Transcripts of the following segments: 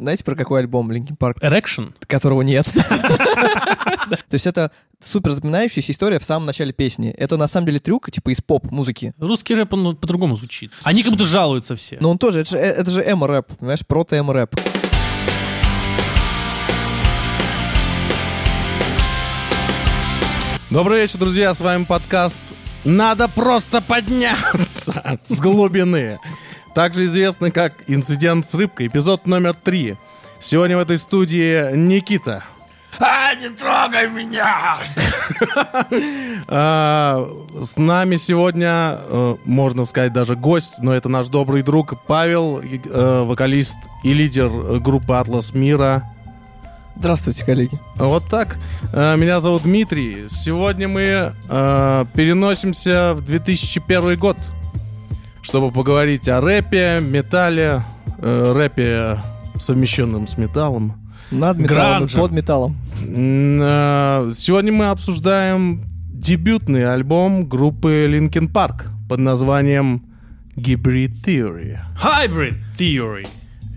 знаете, про какой альбом Linkin Park? Erection? Которого нет. То есть это супер запоминающаяся история в самом начале песни. Это на самом деле трюк, типа из поп-музыки. Русский рэп, он по-другому звучит. Они как будто жалуются все. Но он тоже, это же, э, это же эмо-рэп, понимаешь, прото-эмо-рэп. Добрый вечер, друзья, с вами подкаст «Надо просто подняться с глубины». Также известный как «Инцидент с рыбкой», эпизод номер три. Сегодня в этой студии Никита. А, не трогай меня! А, С нами сегодня, э, можно сказать, даже гость, но это наш добрый друг Павел, э, вокалист и лидер группы «Атлас Мира». Здравствуйте, коллеги. Вот так. Э, Меня зовут Дмитрий. Сегодня мы э, переносимся в 2001 год, чтобы поговорить о рэпе, металле, э, рэпе, совмещенном с металлом. Над металлом и Гранжа. под металлом. Э, Сегодня мы обсуждаем дебютный альбом группы Linkin Park под названием Hybrid Theory. Hybrid Theory.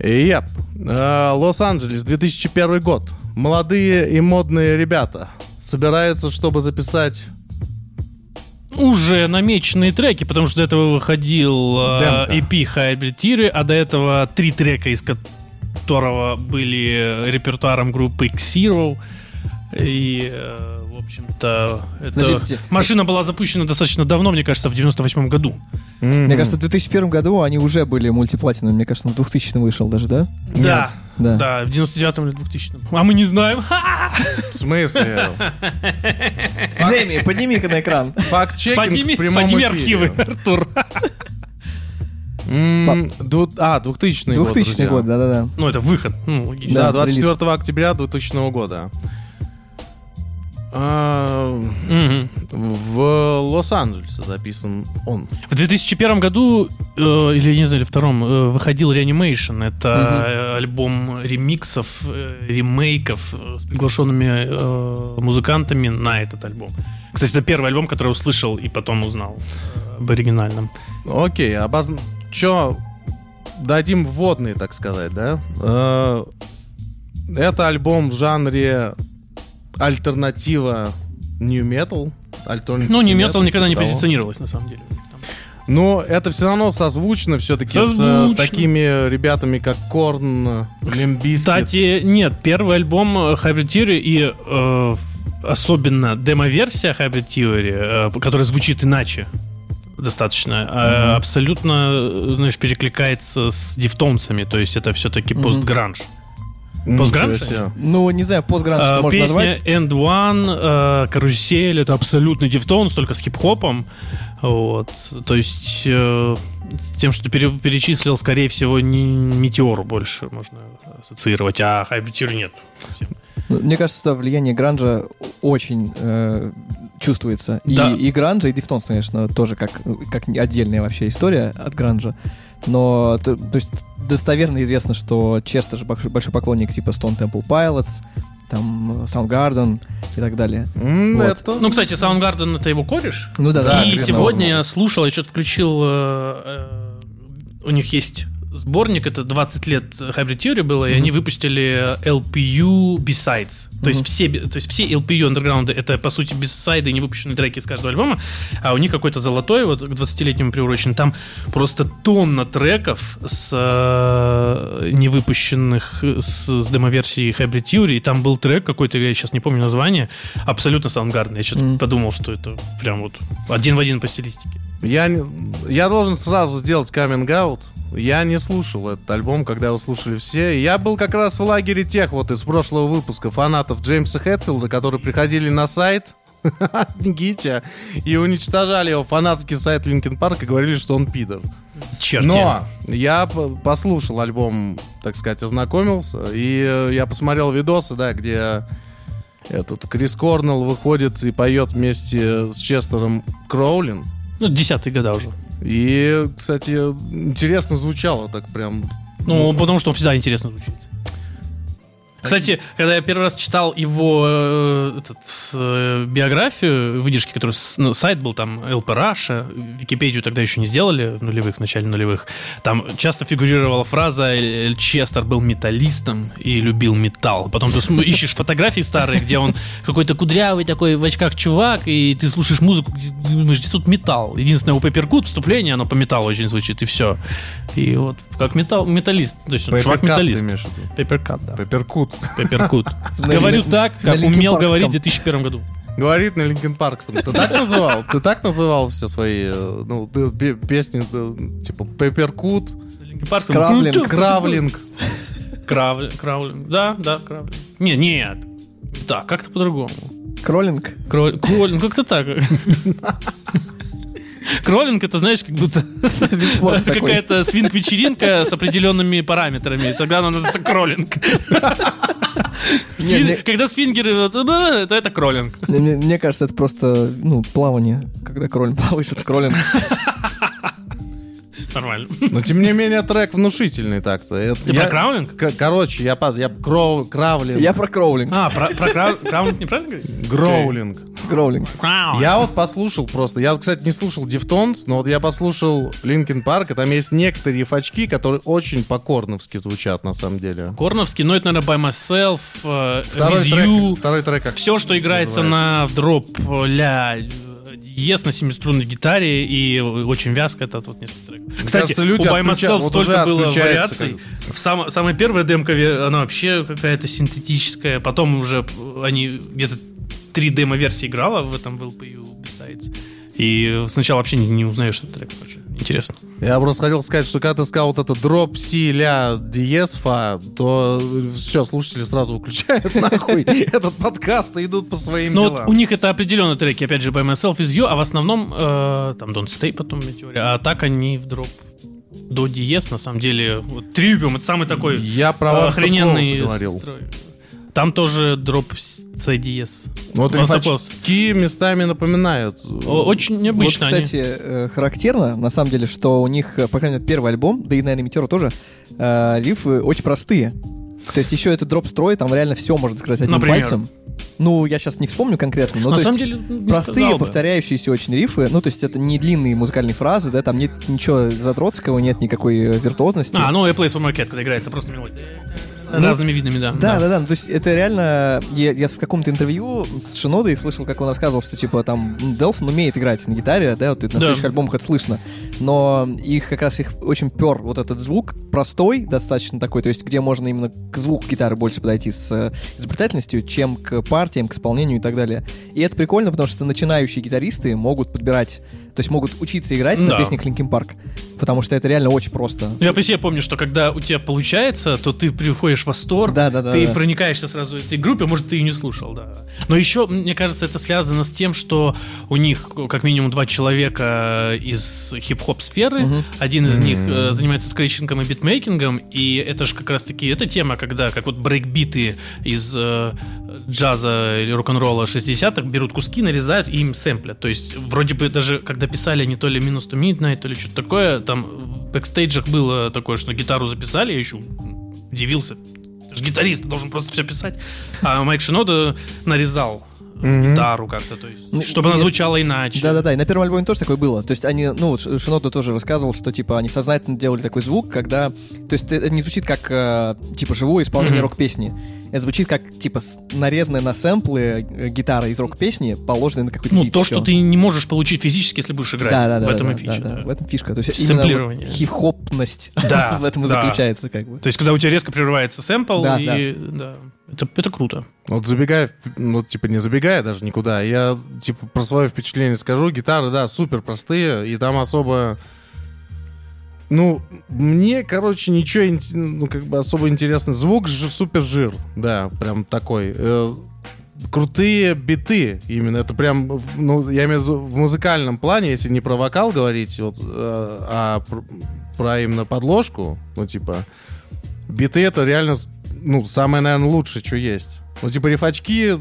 Yep. Э, Лос-Анджелес, 2001 год. Молодые и модные ребята собираются, чтобы записать... Уже намеченные треки, потому что до этого выходил э. EP Hybrid Theory, а до этого три трека, из которого были репертуаром группы X-Zero. И, э, в общем-то, это... Машина была запущена достаточно давно, мне кажется, в 98 году. Мне кажется, в 2001 году они уже были мультиплатиновыми. Мне кажется, в 2000 вышел даже, да? Да. Да. Да, в 99-м или 2000 А мы не знаем. В смысле? Джейми, подними-ка на экран. Факт-чекинг Подними, в прямом подними эфире. архивы, Артур. М, ду- А, 2000 год, 2000 друзья. год, да-да-да. Ну, это выход. Ну, логично. Да, Да, 24 октября 2000 года. А. В Лос-Анджелесе записан он. В 2001 году, э, или не знаю, или втором, э, выходил Reanimation. Это альбом ремиксов, э, ремейков с приглашенными музыкантами на этот альбом. Кстати, это первый альбом, который услышал и потом узнал об оригинальном. Окей, обозн... Чё, дадим вводный, так сказать, да? Это альбом в жанре альтернатива Nu Metal. Alternative Ну, Nu метал никогда не того. позиционировалось, на самом деле. Но это все равно созвучно все-таки с э, такими ребятами, как Korn, Limp Bizkit. Кстати, нет, первый альбом э, Hybrid Theory и э, особенно демо-версия Hybrid Theory, э, которая звучит иначе достаточно, э, абсолютно, э, знаешь, перекликается с дифтонцами, то есть это все-таки постгранж. Постгранж? Ну, не знаю, постгранж Э, можно Песня назвать. End One, э, Карусель, это абсолютный дифтонс, только с хип-хопом. Вот. То есть э, с тем, что ты пере- перечислил, скорее всего, не Метеор больше можно ассоциировать, а Theory нет. совсем. Ну, Мне кажется, что влияние гранжа очень э, чувствуется. И, Да. и гранжа, и дифтонс, конечно, тоже как, как отдельная вообще история от гранжа. Но, то, то есть, достоверно известно, что Честер же большой, поклонник типа Stone Temple Pilots, там Soundgarden и так далее. М, Вот. Это... Ну, кстати, Soundgarden это его кореш. Ну да, да. и сегодня я слушал, я что-то включил, э, э, у них есть сборник, это 20 лет Hybrid Theory было, и они выпустили LPU Besides. То есть, все, то есть все LPU Underground это, по сути, бисайды, не выпущенные треки из каждого альбома, а у них какой-то золотой, вот к 20-летнему приурочен. Там просто тонна треков с э, невыпущенных, с, с демо-версии Hybrid Theory, и там был трек какой-то, я сейчас не помню название, абсолютно Soundgarden. Я что-то Мгм. подумал, что это прям вот один в один по стилистике. Я, я должен сразу сделать каминг-аут. Я не слушал этот альбом, когда его слушали все. Я был как раз в лагере тех вот из прошлого выпуска фанатов Джеймса Хэтфилда, которые приходили на сайт Никите и уничтожали его фанатский сайт Linkin Park и говорили, что он пидор. Черт. Но я послушал альбом, так сказать, ознакомился, и э, я посмотрел видосы, да, где этот Крис Корнелл выходит и поет вместе с Честером Кроулин. Ну, десятые года уже. И, кстати, интересно звучало так прям. Ну, потому что он всегда интересно звучит. Кстати, когда я первый раз читал его э, этот, э, биографию, выдержки, который ну, сайт был там LP Russia, Википедию тогда еще не сделали в нулевых, в начале нулевых. Там часто фигурировала фраза «Эль Честер был металлистом и любил металл». Потом ты ищешь фотографии старые, где он какой-то кудрявый такой в очках чувак, и ты слушаешь музыку, думаешь, где тут металл. Единственное, у Пепперкут вступление, оно по металлу очень звучит, и все. И вот как металл, металлист, то есть он чувак-металлист. Пепперкат, да. Пепперкут. Пепперкут. Говорю так, как умел говорить в 2001 году. Говорит на Линкен Парксом. Ты так называл? Ты так называл все свои, э, ну, песни, э, типа Пепперкут, Кравлинг. Кравлинг. Крав- Кравлинг. Да, да, Кравлинг. Не, нет. Да, как-то по-другому. Кроллинг. Кролинг, как-то так. Кролинг, это, знаешь, как будто какая-то свинг-вечеринка с определенными параметрами. Тогда она называется кролинг. Свин- не- Когда свингеры, то это кролинг. Мне, мне- мне кажется, это просто, ну, плавание. Когда кроль плаваешь, это кроллинг. Нормально. Но тем не менее трек внушительный так-то. Ты я- про Crawling? К- Короче, я, под- я craw- Crawling, Я про Crawling. А, про, про craw- Crawling неправильно говоришь? гроулинг. Crawling. Я вот послушал просто. Я, кстати, не слушал Deftones, но вот я послушал Linkin Park, и там есть некоторые рифачки, которые очень по-корновски звучат на самом деле. Корновский, но это, наверное, By Myself, э, Второй With трек, You. второй трек как Все, что играется называется? на drop ля э, диез на семиструнной гитаре и очень вязко, это вот несколько треков. Кстати, кажется, люди у By Myself вот столько было вариаций. В сам- самая первая демка, она вообще какая-то синтетическая. Потом уже они где-то три демо-версии играла в этом в LPU Besides. И сначала вообще не, не узнаешь этот трек. Очень интересно. Я просто хотел сказать, что когда ты сказал вот это дроп си ля диез фа, то все, слушатели сразу выключают нахуй этот подкаст и идут по своим Но Ну вот делам. у них это определенные треки, опять же, By Myself Is You, а в основном э, там Don't Stay потом Meteor, а так они в дроп до диез, на самом деле. Вот Trivium, это самый такой Я про э, охрененный строй. Там тоже дроп с диез. Вот Stop рифачки местами напоминают. Очень необычно вот, они. кстати, э, характерно, на самом деле, что у них, э, по крайней мере, первый альбом, да и, наверное, Метеора тоже, э, рифы очень простые. То есть еще этот дроп-строй, там реально все можно сказать одним Например? пальцем. Ну, я сейчас не вспомню конкретно, но на то самом есть деле, ну, простые, повторяющиеся очень рифы. Ну, то есть это не длинные музыкальные фразы, да, там нет ничего задротского, нет никакой э, виртуозности. А, ну, A Place for Market, когда играется просто мелодия. Ну, Разными видами, да. Да, да, да. Ну, то есть это реально... Я, я в каком-то интервью с Шинодой слышал, как он рассказывал, что типа там Делсон умеет играть на гитаре, да, вот на Да. следующих альбомах это слышно. Но их как раз их очень пер вот этот звук, простой достаточно такой, то есть где можно именно к звуку гитары больше подойти с э, изобретательностью, чем к партиям, к исполнению и так далее. И это прикольно, потому что начинающие гитаристы могут подбирать, то есть могут учиться играть на Да. песнях Linkin Park, потому что это реально очень просто. Я по себе помню, что когда у тебя получается, то ты приходишь в восторг, Да, да, да, ты да. проникаешься сразу этой группе, может, ты и не слушал, да. Но еще, мне кажется, это связано с тем, что у них как минимум два человека из хип-хоп сферы. Мгм. Один из них э, занимается скретчингом и битмейкингом, и это же как раз-таки эта тема, когда как вот брейкбиты из э, джаза или рок-н-ролла 60-х берут куски, нарезают и им сэмплят. То есть вроде бы даже когда писали они то ли Minus to Midnight, то ли что-то такое, там в бэкстейджах было такое, что гитару записали, я еще удивился. Ты же гитарист, должен просто все писать. А Майк Шинода нарезал гитару как-то, то есть, Ну, чтобы она и- звучала иначе. Да-да-да, и на первом альбоме тоже такое было. То есть они, ну, вот Шинода тоже рассказывал, что, типа, они сознательно делали такой звук, когда... То есть это не звучит как, э, типа, живое исполнение Мгм. рок-песни. Это звучит как, типа, нарезанная на сэмплы э, гитара из рок-песни, положенная на какой-то Ну, бит, то, всё. что ты не можешь получить физически, если будешь играть. Да-да-да, в этом и фича. да. В этом фишка. То есть именно хип-хопность Да, в этом и заключается, как бы. То есть, когда у тебя резко прерывается сэмпл, и да, это, это круто. Вот забегая, ну, типа, не забегая даже никуда, я, типа, про свое впечатление скажу. Гитары, да, супер простые, и там особо... Ну, мне, короче, ничего, ну, как бы особо интересно. Звук же супер жир, да, прям такой. Э, крутые биты именно. Это прям, ну, я имею в виду в музыкальном плане, если не про вокал говорить, вот, э, а про, про именно подложку, ну, типа, биты это реально, ну, самое, наверное, лучшее, что есть. Ну, типа, рифачки,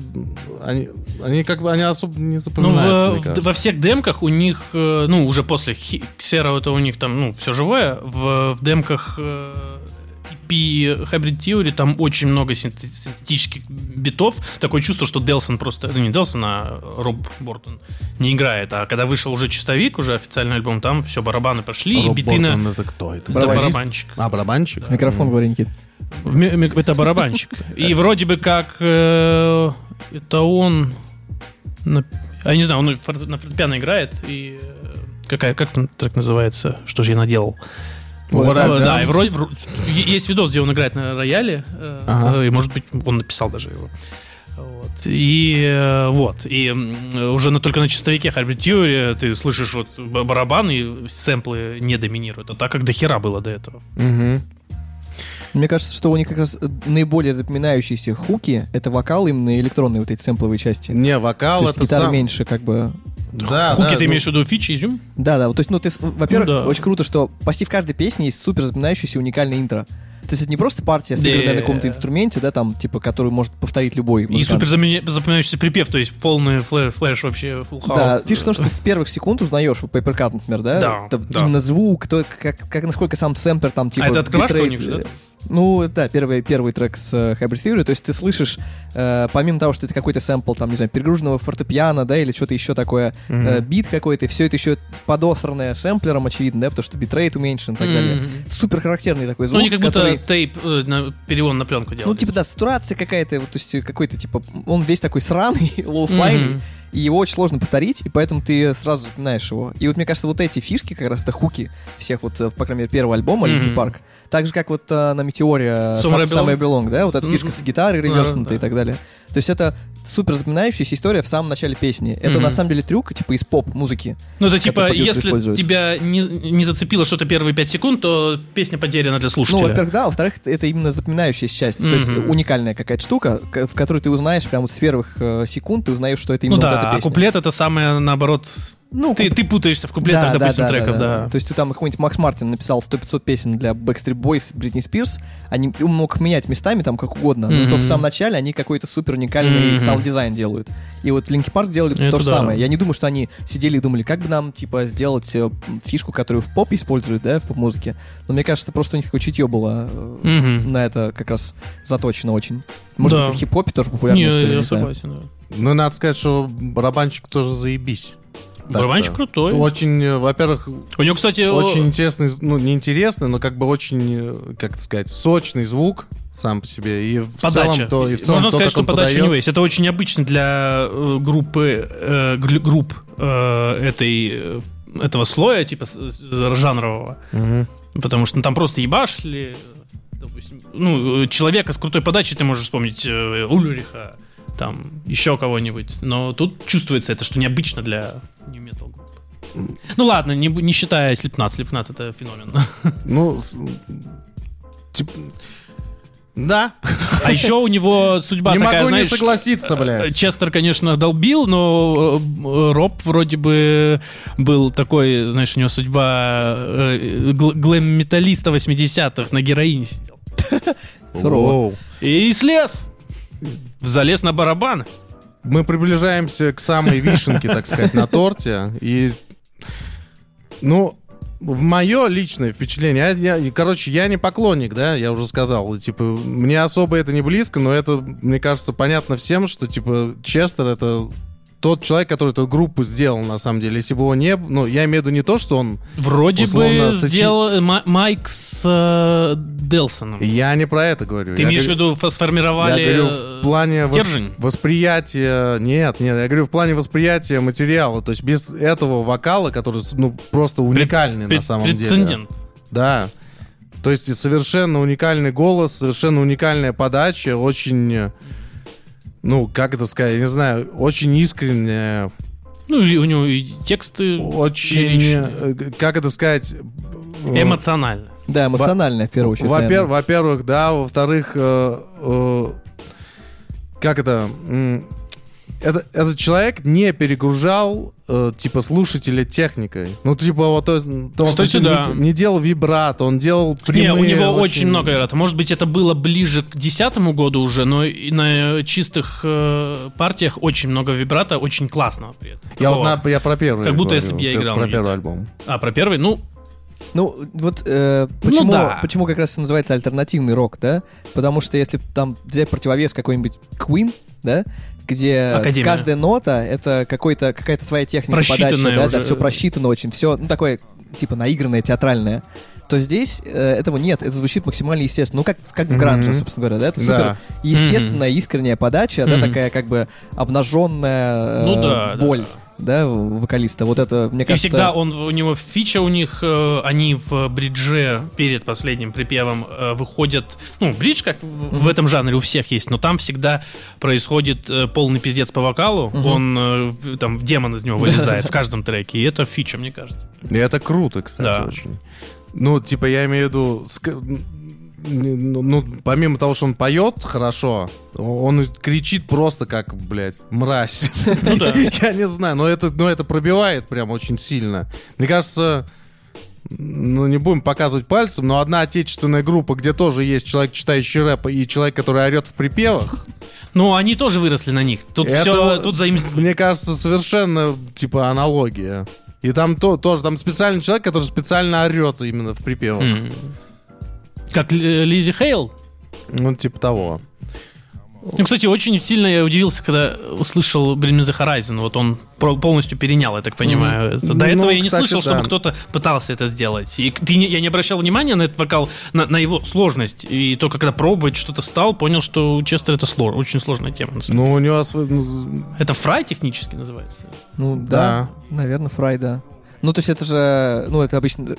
они, они как бы, они особо не Ну, запоминаются, в- мне в- кажется. во всех демках у них, э, ну, уже после Ксера это у них там, ну, все живое. В, в демках э, LP Hybrid Theory, там очень много синте- синтетических битов. Такое чувство, что Делсон просто... Ну, не Делсон, а Роб Бортон не играет. А когда вышел уже чистовик, уже официальный альбом, там все, барабаны пошли, и Роб биты на... Бортон это кто? Это Это барабанщик. А, барабанщик? В микрофон говори, Никит. Это барабанщик. И вроде бы как э, это он... а Я не знаю, он на фортепиано играет, и... э, Какая, как там трек называется? Что же я наделал? Э, I've Да, и вроде, есть видос, где он играет на рояле, э, Ага. э, и, может быть, он написал даже его. Вот. И э, вот, и уже на, только на чистовике Hybrid Theory ты слышишь вот барабан, и сэмплы не доминируют. А так как до хера было до этого. Мгм. Мне кажется, что у них как раз э, наиболее запоминающиеся хуки — это вокал именно электронные вот эти сэмпловые части. Не, вокал То есть это гитара сам... меньше как бы... Да, Хуки да, ты ну, имеешь в виду фичи, изюм? Да, да, вот, то есть, ну, ты, во-первых, Ну да. очень круто, что почти в каждой песне есть супер запоминающийся уникальный интро. То есть это не просто партия, сыгранная Да. на каком-то инструменте, да, там, типа, которую может повторить любой И музыкант. супер замени- запоминающийся припев, то есть полный flush, flush вообще full house. Да, фишка в том, что ты с первых секунд узнаешь вот Papercut, например, да? Да, Это да. Именно звук, то, как, как насколько сам сэмплер там, типа... А это открывашка у битрейт, них же, да? Ну, да, первый, первый трек с э, Hybrid Theory, то есть ты слышишь, э, помимо того, что это какой-то сэмпл, там, не знаю, перегруженного фортепиано, да, или что-то еще такое, э, бит какой-то, все это еще подосранное сэмплером, очевидно, да, потому что битрейт уменьшен и так далее. Мгм. Супер характерный такой Ну, звук, они как будто который... tape, э, на, перевод на пленку делают. Ну, типа, да, сатурация какая-то, вот, то есть какой-то, типа, он весь такой сраный, лоу-файный, Мгм. И его очень сложно повторить, и поэтому ты сразу запоминаешь его. И вот мне кажется, вот эти фишки, как раз это хуки всех вот, э, по крайней мере, первого альбома. Linkin Park, так же, как вот э, на Метеоре Somewhere Сам- Belong. Somewhere Belong, да, вот эта фишка с гитарой реверснутой и так далее. То есть это супер запоминающаяся история в самом начале песни. Это Мгм. на самом деле трюк, типа, из поп-музыки. Ну, это типа, если тебя не, не зацепило что-то первые пять секунд, то песня потеряна для Ну, слушателя. во-первых, да, во-вторых, это именно запоминающаяся часть. То есть уникальная какая-то штука, в которой ты узнаешь прямо вот с первых э, секунд, ты узнаешь, что это ну именно да, вот эта а песня. куплет это самое наоборот. Ну, Ты, ты путаешься в куплетах, допустим, треков, да. То есть ты там какой-нибудь Макс Мартин написал 100-500 песен для Backstreet Boys, Бритни Спирс, они, ты мог менять местами там как угодно, но зато в самом начале они какой-то супер уникальный Мгм. саунд-дизайн делают. И вот Linkin Park делали Это то же да. самое. Я не думаю, что они сидели и думали, как бы нам, типа, сделать э, фишку, которую в поп используют, да, в поп-музыке. Но мне кажется, просто у них такое чутье было Мгм. на это как раз заточено очень. Может Да. быть, в хип-хопе тоже популярная Не, я согласен, да. Ну, надо сказать, что барабанщик тоже заебись. Так-то. Барабанщик крутой. Очень, э, во-первых, У него, кстати, о- очень интересный, ну, не интересный, но как бы очень, э, как сказать, сочный звук сам по себе. И в подача. целом, то, и в целом Можно то, сказать, что подача у подает. него есть. Это очень обычно для э, группы, э, групп э, этой, этого слоя, типа жанрового. Мгм. Потому что ну, там просто ебашли. Допустим, ну, человека с крутой подачей ты можешь вспомнить э, Ульриха, там, еще кого-нибудь. Но тут чувствуется это, что необычно для new metal групп. Ну ладно, не, не считая Слепнат. Слепнат это феномен. Ну, типа, да. А еще у него судьба не такая, могу знаешь... не согласиться, блядь. Честер, конечно, долбил, но э, Роб вроде бы был такой, знаешь, у него судьба э, гл- глэм-металлиста 80-х на героине сидел. Сурово. И слез. Залез на барабан. Мы приближаемся к самой вишенке, так сказать, на торте. И, ну, в мое личное впечатление, я, я- короче, я не поклонник, да, я уже сказал, типа, мне особо это не близко, но это, мне кажется, понятно всем, что, типа, Честер это тот человек, который эту группу сделал, на самом деле. Если бы его не... Ну, я имею в виду не то, что он... Вроде бы сочи- сделал э, Ма- Майк с э, Делсоном. Я не про это говорю. Ты Я имеешь в виду, фо- сформировали Я говорю, э, в плане стержень? восприятия... Нет, нет, я говорю в плане восприятия материала. То есть без этого вокала, который, ну, просто уникальный на Пред- самом деле. прецедент. Да. То есть совершенно уникальный голос, совершенно уникальная подача, очень... Ну, как это сказать, я не знаю, очень искренняя, Ну, и у него и тексты очень... лиричные. э, Как это сказать... э, эмоционально. Да, эмоциональная, в первую очередь. Во-первых, во-первых, да, во-вторых, э, э, как это, это, этот человек не перегружал, э, типа, слушателя техникой. Ну, типа, вот, то, то он Кстати, точно да. не, не делал вибрато, он делал прямые... Не, у него очень, много вероятно. Может быть, это было ближе к десятому году уже, но и на чистых э, партиях очень много вибрата, очень классного при этом. Я, вот на- я про первый Как будто говорю, если б я играл Про первый альбом. А, про первый? Ну, Ну, вот э, почему, да. почему как раз это называется альтернативный рок, да? Потому что если там взять противовес какой-нибудь Queen, да, где Академия. каждая нота это какой-то, какая-то своя техника подачи, да, да, все просчитано очень, все, ну, такое, типа, наигранное, театральное. То здесь э, этого нет, это звучит максимально естественно. Ну, как, как в гранже, собственно говоря, да? Это супер Да. естественная, искренняя подача, да, Мгм. такая как бы обнаженная э, Ну да, да. боль, да, у вокалиста. Вот это, мне И кажется... всегда он, у него фича у них, э, они в бридже перед последним припевом э, выходят, ну, бридж как в, в этом жанре у всех есть, но там всегда происходит э, полный пиздец по вокалу, он э, в- там демон из него вылезает в каждом треке, и это фича, мне кажется. И это круто, кстати, Да. очень. Ну, типа, я имею в виду... Ну, ну, помимо того, что он поет хорошо, он кричит просто как, блядь, мразь. Ну. Я не знаю, но это, но это пробивает прям очень сильно. Мне кажется, ну, не будем показывать пальцем, но одна отечественная группа, где тоже есть человек, читающий рэп, и человек, который орет в припевах, Ну, они тоже выросли на них. Тут Это все, тут заимс- мне кажется, совершенно, типа, аналогия. И там то, тоже, там специальный человек, который специально орет именно в припевах. Как Ли- Лизи Хейл. Ну, типа того. Ну, кстати, очень сильно я удивился, когда услышал Bring Me The Horizon. Вот он про- полностью перенял, я так понимаю. Это. До Ну, этого я не кстати, слышал, чтобы да. кто-то пытался это сделать. И ты не- я не обращал внимания на этот вокал, на, на его сложность. И только когда пробовать что-то стал, понял, что у Честера это сло- очень сложная тема. Ну, у него... ну. Это фрай технически называется. Ну да, наверное, фрай, да. Ну то есть это же, ну это обычно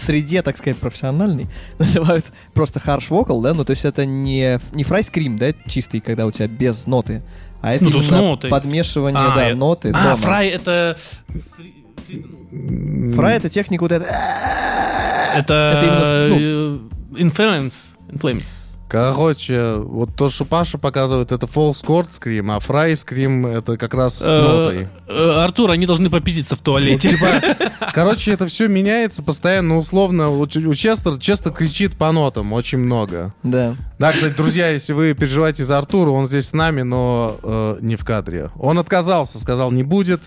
среде, так сказать, профессиональной называют просто харш вокал, да, ну то есть это не, не фрай скрим, да, чистый, когда у тебя без ноты, а это Ну, тут нотой. подмешивание, А, да, я- ноты А, дома. фрай это... Фрай это техника вот эта... Это... Это именно э, Influence. Inflames. Короче, вот то, что Паша показывает, это false chord скрим, а фрай скрим это как раз с Э, нотой. э, Артур, они должны попиздиться в туалете. типа, короче, это все меняется постоянно, условно. У, у Честера Честер кричит по нотам очень много. Да. Да, кстати, друзья, если вы переживаете за Артура, он здесь с нами, но э, не в кадре. Он отказался, сказал, не будет.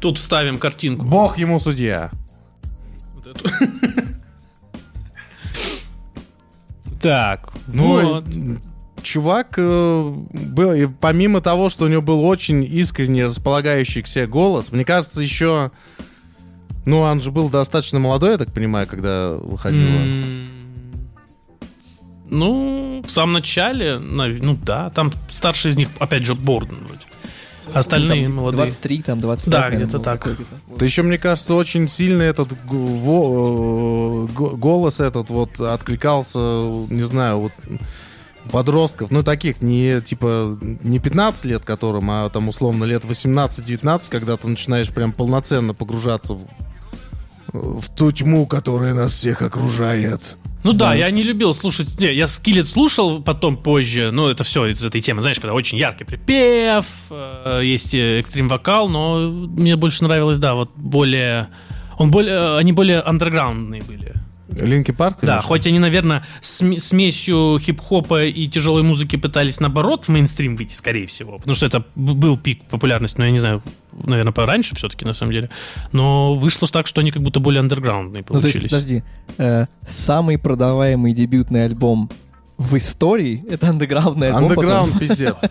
Тут вставим картинку. Бог ему судья. Вот Так, Ну, вот. чувак э, был, и помимо того, что у него был очень искренне располагающий к себе голос, мне кажется, еще... Ну, он же был достаточно молодой, я так понимаю, когда выходила. М, Ну, в самом начале, ну да, там старший из них, опять же, Борден вроде. Остальные Там молодые. 23, там 25. Да, где-то так. Да еще, мне кажется, очень сильно этот э, го- голос этот вот откликался, не знаю, вот подростков, ну таких, не типа, не 15 лет которым, а там условно лет 18-19, когда ты начинаешь прям полноценно погружаться в, в ту тьму, которая нас всех окружает. Ну да, я не любил слушать. Не, я скиллет слушал потом позже. Ну, это все из этой темы. Знаешь, когда очень яркий припев, э, есть э, экстрим вокал, но мне больше нравилось, да, вот более. Он более. Они более андерграундные были. Линки Парк? Да, хоть они, наверное, см- смесью хип-хопа и тяжелой музыки пытались, наоборот, в мейнстрим выйти, скорее всего. Потому что это был пик популярности, но я не знаю, наверное, пораньше все-таки, на самом деле. Но вышло так, что они как будто более андерграундные Ну, то есть, получились. подожди, э, самый продаваемый дебютный альбом в истории это андеграундный альбом. Андеграунд пиздец.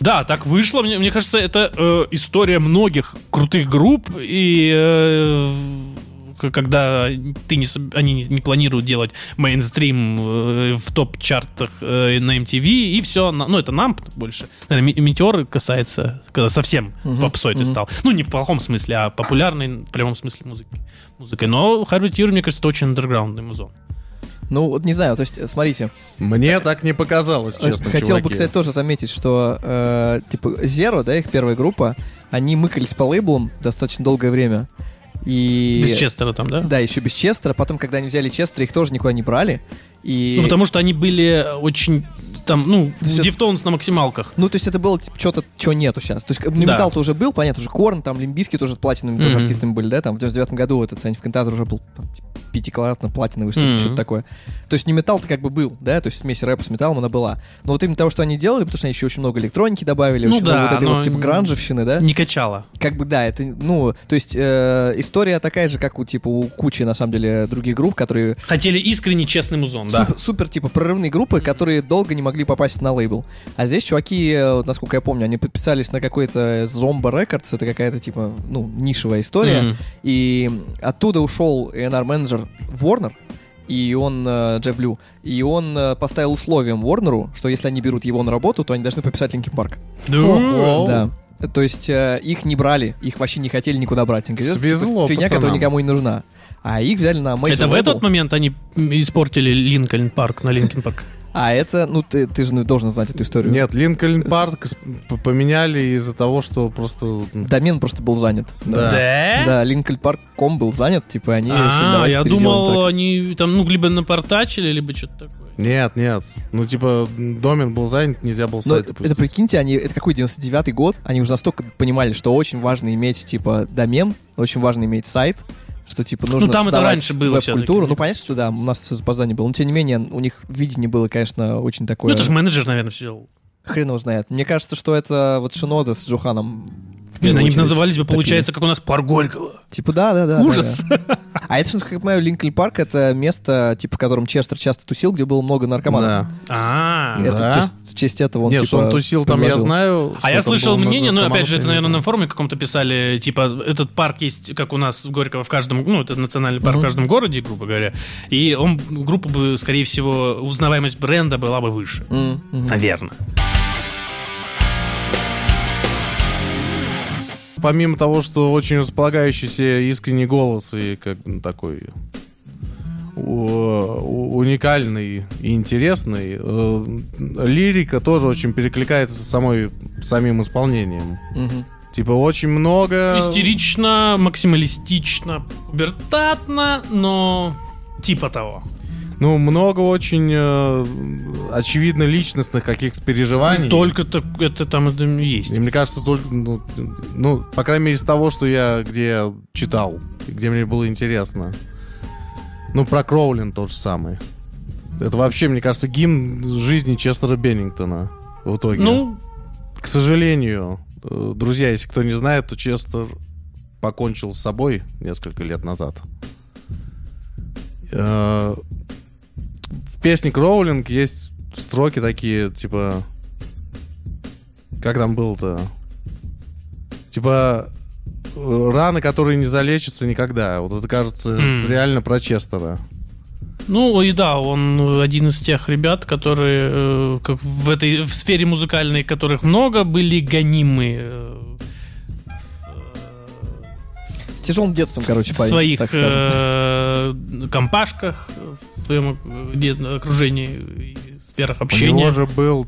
Да, так вышло. Мне, мне кажется, это э, история многих крутых групп. И э, когда ты не, они не- не планируют делать мейнстрим э, в топ-чартах э, на MTV, и все. Ну, это нам больше. Наверное, Ме- Метеор касается, когда совсем Мгм, попсой ты мгм. стал. Ну, не в плохом смысле, а популярный в прямом смысле музыки. музыкой. Но Харви Тьюр, мне кажется, это очень андерграундный музон. Ну, вот не знаю, то есть, смотрите, Мне так не показалось, честно, хотел бы, чуваки. кстати, тоже заметить, что, э, типа, Xero, да, их первая группа, они мыкались по лейблам достаточно долгое время. И... Без Честера там, да? Да, еще без Честера. Потом, когда они взяли Честера, их тоже никуда не брали. И... Ну, потому что они были очень там, ну, это- Deftones на максималках. Ну, то есть это было типа, что-то, чего нету сейчас. То есть бы, ну, Да. металл-то уже был, понятно, уже Korn, там, Limp Bizkit тоже платиновыми тоже Мгм. артистами были, да, там в 99 году этот Other уже был там, типа, пятикратно платиновый, что-то, Мгм. что-то такое. То есть не металл-то как бы был, да, то есть смесь рэпа с металлом она была. Но вот именно того, что они делали, потому что они еще очень много электроники добавили, Ну очень да, много вот этой вот типа гранжевщины, да? Не качало. Как бы да, это, ну, то есть э, история такая же, как у типа у кучи, на самом деле, других групп, которые Хотели искренне честный музон, да. супер, супер, типа прорывные группы, которые долго не могли попасть на лейбл. А здесь чуваки, э, вот насколько я помню, они подписались на какой-то Zomba Records, это какая-то типа, ну, нишевая история. Мгм. И оттуда ушел A&R менеджер Warner, и он, э, Джефф Блю, и он э, поставил условием Warner'у, что если они берут его на работу, то они должны подписать Linkin Park. Да. То есть э, их не брали, их вообще не хотели никуда брать. Они говорят, Свезло фигня, пацанам. которая никому не нужна. А их взяли на major Это в этот момент они испортили Lincoln Park на Linkin Park. А это, ну ты, ты же должен знать эту историю. Нет, Lincoln Park поменяли из-за того, что просто... м, Домен просто был занят. Да. Да, Lincoln был занят, типа они А, я думал, так. они там, ну, либо напортачили, либо что-то такое. Нет, нет. Ну, типа, домен был занят, нельзя было сайт это, запустить. прикиньте, они, это какой 99-й год, они уже настолько понимали, что очень важно иметь, типа, домен, очень важно иметь сайт, что, типа, нужно Ну, там это раньше было всё-таки, Ну, понятно, что да, у нас все запоздание было, но, тем не менее, у них видение было, конечно, очень такое... Ну, это же менеджер, наверное, все делал. Хрен его знает. Мне кажется, что это вот Шинода с Джуханом Блин, они бы назывались бы, получается, как у нас пар Горького. Типа, да, да, да. Ужас. да, да. А это, насколько я понимаю, Линкольн Парк — это место, типа, в котором Честер часто тусил, где было много наркоманов. Да. А, Это, Да? то есть, в честь этого он, Нет, типа, что он тусил там, я знаю. А я слышал мнение, ну, опять же, это, наверное, на форуме каком-то писали, типа, этот парк есть, как у нас в Горьково, в каждом, ну, это национальный парк в каждом городе, грубо говоря, и он, группа бы, скорее всего, узнаваемость бренда была бы выше. Наверное. Помимо того, что очень располагающийся искренний голос и как ну, такой уникальный и интересный, э, лирика тоже очень перекликается с самой, самим исполнением. Мгм. Типа очень много... Истерично, максималистично, пубертатно, но типа того. Ну, много очень э, очевидно личностных каких-то переживаний. Только так, это там это есть. И мне кажется, только, ну, ну, по крайней мере, из того, что я, где я читал, где мне было интересно. Ну, про Кроулин тот же самый. Это вообще, мне кажется, гимн жизни Честера Беннингтона в итоге. Ну, К сожалению, э, друзья, если кто не знает, то Честер покончил с собой несколько лет назад. В песне Кроулинг есть строки такие, типа... Как там было-то? Типа... Раны, которые не залечатся никогда. Вот это кажется М. реально про Честера. ну и да, он один из тех ребят, которые э, как в этой в сфере музыкальной, которых много, были гонимы э, тяжелым детством, короче, в своих э, компашках, в своем окружении и сферах У общения. него же был...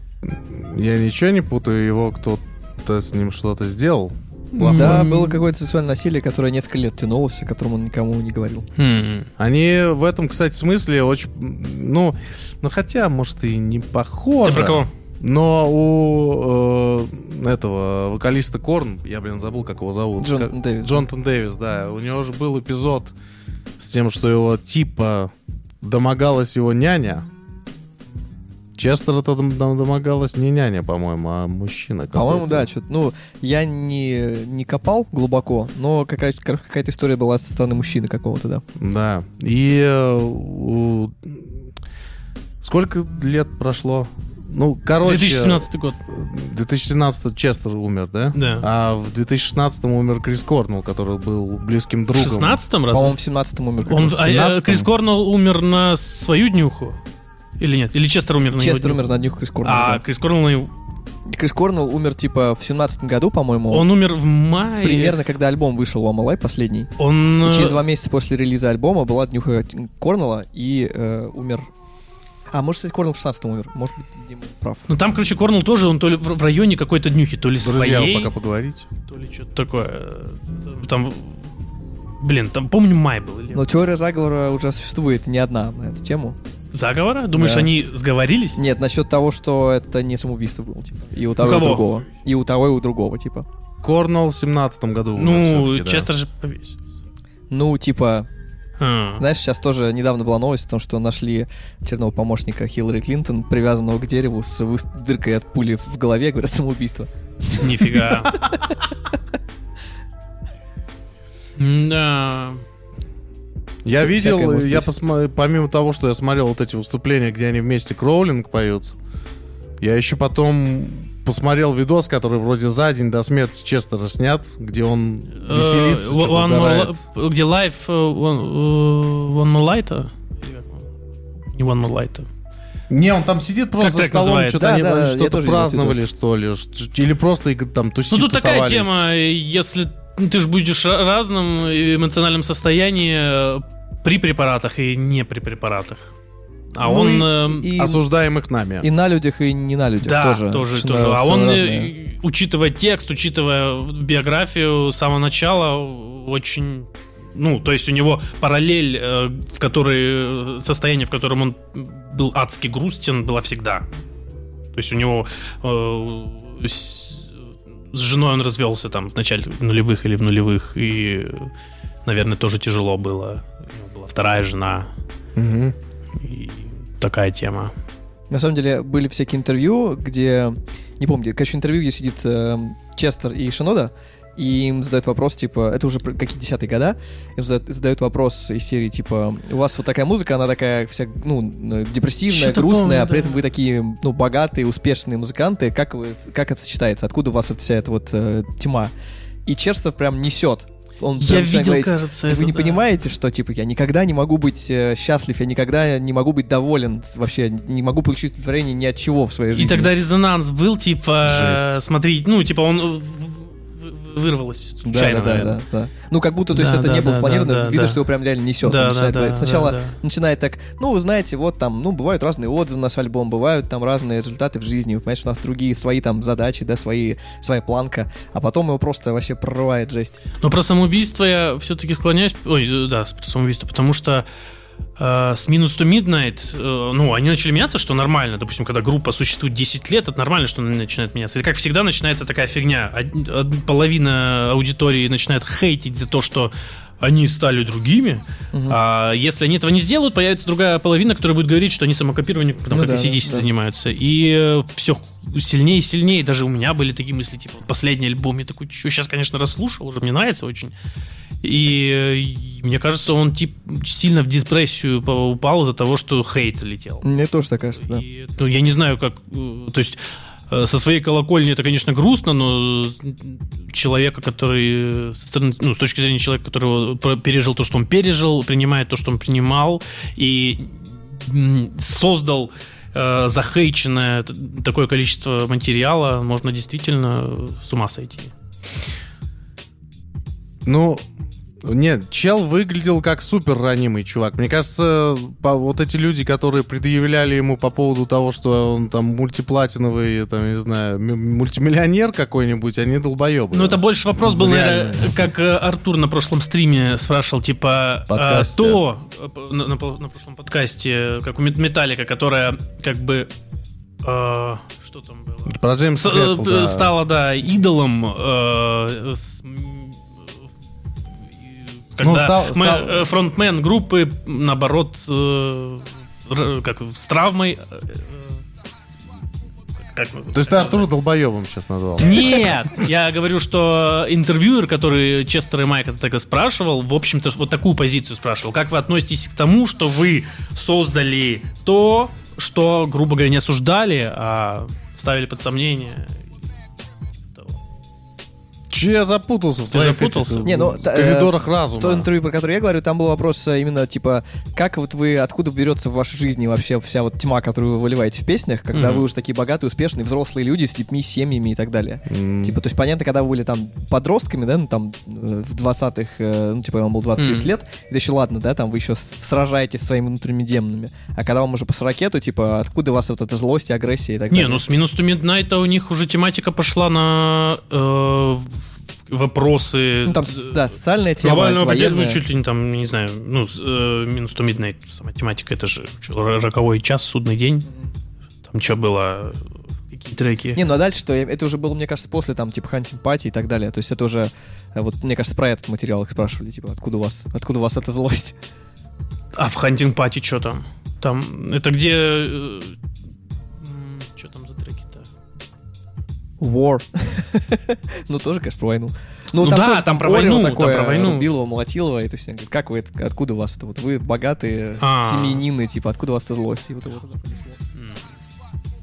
Я ничего не путаю, его кто-то с ним что-то сделал. Да, М. было какое-то сексуальное насилие, которое несколько лет тянулось, о котором он никому не говорил. Хм. Они в этом, кстати, смысле очень... Ну, ну хотя, может, и не похоже. Ты про кого? Но у э, этого вокалиста Корн, я, блин, забыл, как его зовут. Джон Как- Дэвис. Джонатан Дэвис, да. У него же был эпизод с тем, что его типа домогалась его няня. Честер это дом- дом- домогалась не няня, по-моему, а мужчина. По-моему, да, что-то. Ну, я не, не копал глубоко, но какая- какая-то история была со стороны мужчины какого-то, да. Да. И э, у- сколько лет прошло? Ну, короче... 2017 год. 2017 Честер умер, да? Да. А в 2016 умер Крис Корнелл, который был близким В другом. 16-м разве? По-моему, в 17-м умер. Он, раз. а, э, 17-м? Крис Корнелл умер на свою днюху? Или нет? Или Честер умер на его Честер днюху? умер на днюх Крис Корнелл. А да. Крис Корнелл на его- Крис Корнелл умер, типа, в 17 году, по-моему. Он умер в мае. Примерно, когда альбом вышел One Life, последний. Он... И через э, два месяца после релиза альбома была днюха Корнелла и э, умер... А, может, кстати, Корнелл в 16-м умер. Может быть, Дима прав. Ну там, короче, Корнелл тоже, он то ли в районе какой-то днюхи, то ли Друзья, своей, пока поговорить. то ли что-то такое. Там, блин, там, помню, май был. Или... Но теория заговора уже существует не одна на эту тему. Заговора? Думаешь, Да. они сговорились? Нет, насчет того, что это не самоубийство было, типа. И у того, и у другого. И у того, и у другого, типа. Корнелл в 17 году Ну, всё-таки, да. Честер же повесился. Ну, типа, Знаешь, сейчас тоже недавно была новость о том, что нашли черного помощника Хиллари Клинтон, привязанного к дереву с дыркой от пули в голове, говорят, самоубийство. Нифига. Да. Я видел, я помимо того, что я смотрел вот эти выступления, где они вместе кроулинг поют, я еще потом посмотрел видос, который вроде за день до смерти Честера снят, где он веселится, Э, One More Где Life э, One э, One More Light? Не One More Light. Не, он там сидит просто Как за столом, называется? что-то Да, они да, что-то праздновали, что ли, или просто там тусить, Ну тут такая тема, если ты же будешь ра- разным эмоциональном состоянии при препаратах и не при препаратах. А Ну он... и- э, и, осуждаемых нами. и на людях, и не на людях да, тоже. тоже, тоже. А он, разные. э, учитывая текст, учитывая биографию с самого начала, очень... Ну, то есть у него параллель, э, в которой... э, Состояние, в котором он был адски грустен, было всегда. То есть у него э, с, с женой он развелся там в начале нулевых или в нулевых, и, наверное, тоже тяжело было. У него была вторая жена, и такая тема. На самом деле были всякие интервью, где... Не помню, короче, интервью, где сидит э, Честер и Шинода, и им задают вопрос, типа, это уже какие десятые года, им задают, задают вопрос из серии, типа, у вас вот такая музыка, она такая вся, ну, э, депрессивная, Что-то грустная, помню, а при да. этом вы такие, ну, богатые, успешные музыканты, как вы, как это сочетается, откуда у вас вот вся эта вот э, тьма? И Честер прям несет. Он Я видел, говорить, кажется, «Да это, вы не да. понимаете, что, типа, я никогда не могу быть э, счастлив, я никогда не могу быть доволен, вообще не могу получить удовлетворение ни от чего в своей жизни. И тогда резонанс был, типа, Жесть. смотри, ну, типа, он в- вырвалось Да, случайно, да, да, наверное. да, да. Ну, как будто, то есть, Да, это да, не было да, спланировано, да, видно, да. что его прям реально несет. Да, да, да, говорить. да, Сначала да. начинает так, ну, вы знаете, вот там, ну, бывают разные отзывы на свой альбом, бывают там разные результаты в жизни, вы понимаете, у нас другие свои там задачи, да, свои, своя планка, а потом его просто вообще прорывает жесть. Но про самоубийство я все-таки склоняюсь, ой, да, про самоубийство, потому что с Minus to Midnight, э, ну, они начали меняться, что нормально. Допустим, когда группа существует 10 лет, это нормально, что она начинает меняться. И как всегда начинается такая фигня. Од- половина аудитории начинает хейтить за то, что они стали другими. А если они этого не сделают, появится другая половина, которая будет говорить, что они самокопированием, потом Ну как да, ACDC да. занимаются. И все сильнее и сильнее. Даже у меня были такие мысли, типа, последний альбом, я такой, что сейчас, конечно, расслушал, уже мне нравится очень. И, э, и мне кажется, он тип, сильно в депрессию упал из-за того, что хейт летел. Мне тоже так кажется, да. И, ну, я не знаю, как... э, То есть э, со своей колокольни это, конечно, грустно, но человека, который э, со стороны, ну, с точки зрения человека, который пережил то, что он пережил, принимает то, что он принимал, и создал э, захейченное такое количество материала, можно действительно э, с ума сойти. Ну, нет, чел выглядел как супер ранимый чувак. Мне кажется, по- вот эти люди, которые предъявляли ему по поводу того, что он там мультиплатиновый, там, не знаю, мультимиллионер какой-нибудь, они долбоебы. Ну, это больше вопрос был, наверное, как э, Артур на прошлом стриме спрашивал, типа, Подкасте. то, э, на, на на прошлом подкасте, как у Мет- Металлика, которая как бы... э, что там было? Про Джеймса С- стала, да, идолом. э, с- Когда Ну, стал- мы, стал- э, фронтмен группы, наоборот, э, как с травмой... э, э, как называется? То есть ты Артура долбоебом сейчас назвал? Нет, я говорю, что интервьюер, который Честер и Майк тогда спрашивал, в общем-то, вот такую позицию спрашивал. Как вы относитесь к тому, что вы создали то, что, грубо говоря, не осуждали, а ставили под сомнение? Че я запутался в твоих запутался? этих, Не, ну, в та- э, коридорах В то разума. интервью, про которое я говорю, там был вопрос э, именно, типа, как вот вы, откуда берется в вашей жизни вообще вся вот тьма, которую вы выливаете в песнях, когда Мгм. вы уже такие богатые, успешные, взрослые люди с детьми, семьями и так далее. М. Типа, то есть, понятно, когда вы были там подростками, да, ну, там, э, в 20-х, э, ну, типа, вам было 20 Мгм. лет, это еще ладно, да, там, вы еще с- сражаетесь со своими внутренними демонами. А когда вам уже по 40, то, типа, откуда у вас вот эта злость, агрессия и так Не, далее? ну с to Midnight у них уже тематика пошла на э, вопросы... Ну, там, с- да, социальная тема, Глобального предела, ну, чуть ли не там, не знаю, ну, э, минус 100 Midnight, сама тематика, это же роковой час, судный день. Там что было, какие треки? Не, ну а дальше что? Это уже было, мне кажется, после там, типа, Hunting Party и так далее. То есть это уже, э, вот, мне кажется, про этот материал их спрашивали, типа, откуда у вас, откуда у вас эта злость? А в Hunting Party что там? Там, это где... War. ну, тоже, конечно, про войну. Ну, Ну там да, тоже там про войну, там такое, про войну. Рубилова, Молотилова, и то есть, он говорит, как вы, это- откуда у вас это, вот вы богатые, А. семьянины, типа, откуда у вас эта злость? И вот это вот понесло.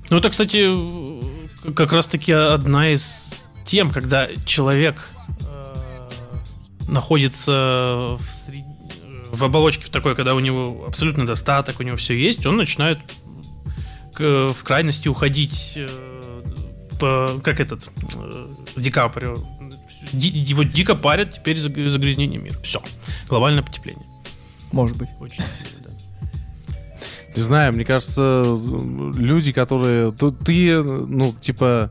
Ну, это, кстати, э, как раз-таки одна из тем, когда человек э, находится в, сред- в оболочке в такой, когда у него абсолютно достаток, у него все есть, он начинает к- в крайности уходить, по- как этот э, Ди Каприо. Ди- его дико парят теперь заг- загрязнение мира. Все. Глобальное потепление. Может быть. Очень сильно, да. Не знаю, мне кажется, люди, которые... то Ты, ну, типа,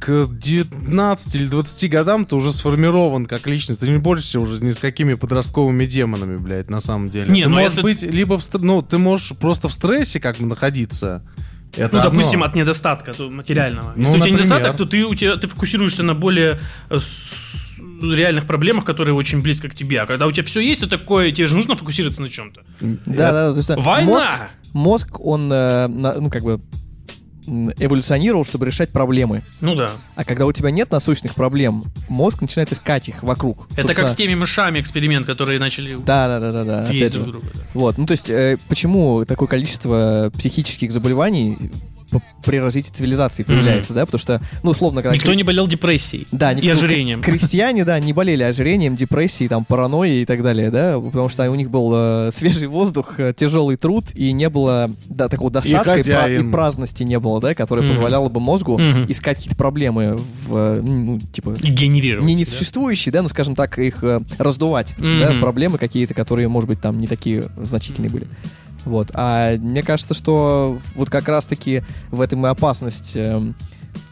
к 19 или 20 годам ты уже сформирован как личность. Ты не борешься уже ни с какими подростковыми демонами, блядь, на самом деле. Не, ты ну, можешь если- быть либо в... стр- Ну, ты можешь просто в стрессе как бы находиться. Это ну, одно. допустим, от недостатка то материального. Ну, Если у тебя например. недостаток, то ты, у тебя, ты фокусируешься на более э, с- реальных проблемах, которые очень близко к тебе. А когда у тебя все есть, то такое, тебе же нужно фокусироваться на чем-то. Да, да, то есть, да, Война! Мозг, мозг, он, э, на- ну, как бы, эволюционировал, чтобы решать проблемы. Ну да. А когда у тебя нет насущных проблем, мозг начинает искать их вокруг. Это как с Собственно, теми мышами эксперимент, которые начали Да, да, да, да, да. есть друг друга. да. Вот, ну то есть, э, почему такое количество психических заболеваний при развитии цивилизации появляется, да? Потому что, ну, условно, когда... Никто кре- не болел депрессией Да, и никто- ожирением. Крестьяне, да, не болели ожирением, депрессией, там, паранойей и так далее, да, потому что у них был э, свежий воздух, э, тяжелый труд, и не было, да, такого достатка, и, хозяин. и праздности не было, да, которая Мгм. позволяла бы мозгу Мгм. искать какие-то проблемы в, э, ну, типа, И генерировать. не да? несуществующие, да, ну, скажем так, их э, раздувать, да, Мгм. проблемы какие-то, которые, может быть, там не такие значительные были. Вот. А мне кажется, что вот как раз-таки в этом и опасность эм,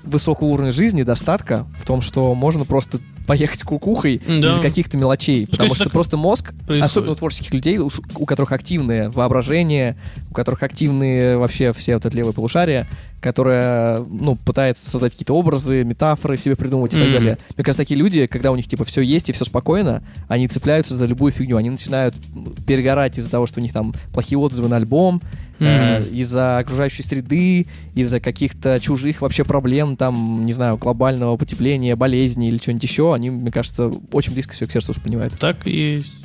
высокого уровня жизни, достатка, в том, что можно просто поехать кукухой Да. из-за каких-то мелочей. Потому есть что так просто мозг, происходит. особенно у творческих людей, у, у которых активное воображение, у которых активные вообще все вот это левое полушарие, которое, ну, пытается создать какие-то образы, метафоры себе придумывать и так Мгм. далее. Мне кажется, такие люди, когда у них, типа, все есть и все спокойно, они цепляются за любую фигню. Они начинают м, перегорать из-за того, что у них там плохие отзывы на альбом, э, Мгм. из-за окружающей среды, из-за каких-то чужих вообще проблем, там, не знаю, глобального потепления, болезни или что-нибудь еще. Они, мне кажется, очень близко все к сердцу воспринимают. Так и есть.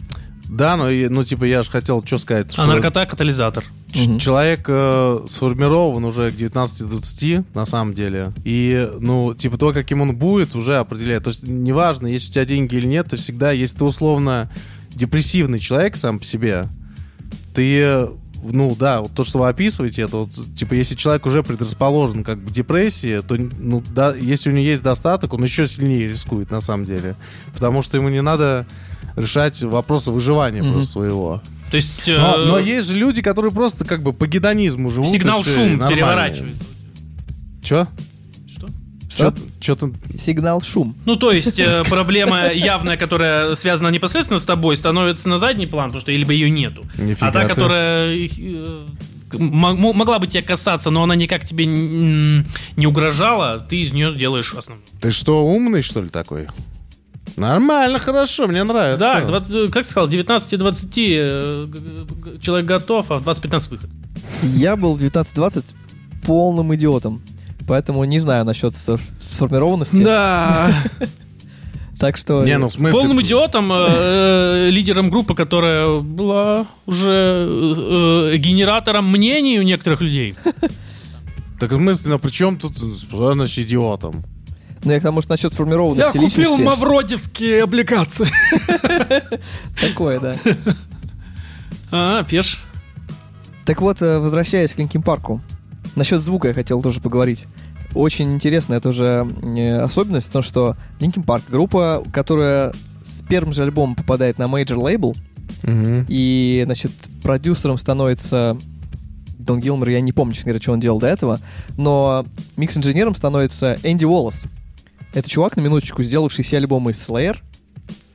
Да, но, и- ну, типа, я же хотел что сказать. А что наркота катализатор. ч- Мгм. Человек э, сформирован уже к 19-20, на самом деле. И, ну, типа, то, каким он будет, уже определяет. То есть, неважно, есть у тебя деньги или нет, ты всегда, если ты условно депрессивный человек сам по себе, ты, ну, да, вот то, что вы описываете, это вот, типа, если человек уже предрасположен как к депрессии, то, ну, да, если у него есть достаток, он еще сильнее рискует, на самом деле. Потому что ему не надо решать вопросы выживания Мгм. просто своего. То есть Но, э, но есть же люди, которые просто как бы по гедонизму живут. сигнал шум нормально. переворачивается. Чё? Что? Что? Сигнал шум. Ну, то есть э, проблема явная, которая связана непосредственно с тобой, становится на задний план, потому что либо ее нету. Нифига а та, ты. которая э, мо- мо- могла бы тебя касаться, но она никак тебе не угрожала, ты из нее сделаешь основную. Ты что, умный, что ли, такой? Нормально, хорошо, мне нравится. Да, к 20, как ты сказал, 19-20 э, г- г- человек готов, а в 20-15 выход. Я был в 19-20 полным идиотом. Поэтому не знаю насчет сформированности. Да. Так что... Не, ну в смысле... Полным идиотом, э, лидером группы, которая была уже э, э, генератором мнений у некоторых людей. Так в смысле, ну при чем тут, значит, идиотом? Ну, я к тому, что насчет сформированности личности... мавродевские облигации. Такое, да. А, пеш. Так вот, э, возвращаясь к Linkin Park у. Насчет звука я хотел тоже поговорить. Очень интересная тоже э, особенность в том, что Linkin Park группа, которая с первым же альбомом попадает на major лейбл, и, значит, продюсером становится Дон Гилмор, я не помню, честно говоря, что он делал до этого, но микс-инженером становится Энди Уоллес. Это чувак, на минуточку, сделавший все альбомы Slayer,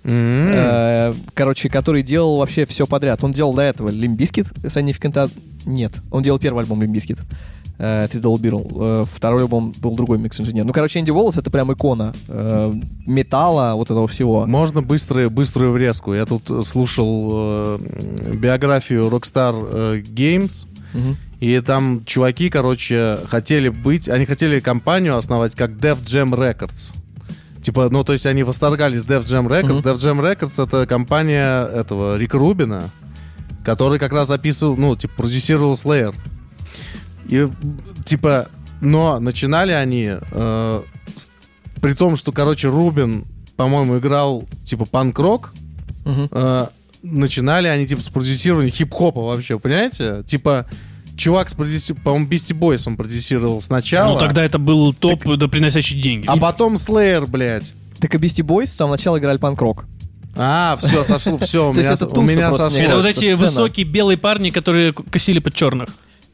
М. Э, короче, который делал вообще все подряд. Он делал до этого Limp Bizkit, Significant Нет, он делал первый альбом Limp Bizkit. Э, Dollar Bill. Э, второй альбом был другой микс-инженер. Ну, короче, Энди Уоллес — это прям икона э, металла, вот этого всего. Можно быструю, быструю врезку. Я тут слушал э, биографию Rockstar э, Games, Мгм. и там чуваки, короче, хотели быть... Они хотели компанию основать как Def Jam Records. Типа, ну, то есть они восторгались Def Jam Records. Мгм. Def Jam Records — это компания этого Рика Рубина, который как раз записывал, ну, типа, продюсировал Slayer. И, типа, но начинали они э, с- при том, что, короче, Рубин, по-моему, играл, типа, панк-рок, Мгм. э, начинали они, типа, с продюсирования хип-хопа вообще, понимаете? Типа, чувак, с продюси- по-моему, Beastie Boys он продюсировал сначала, Ну, тогда это был топ, да, приносящий деньги. а потом Slayer, блядь. Так и Beastie Boys с самого начала играли панк-рок. А, все, сошло, все, у меня, это у меня сошло. это вот эти высокие белые парни, которые косили под черных.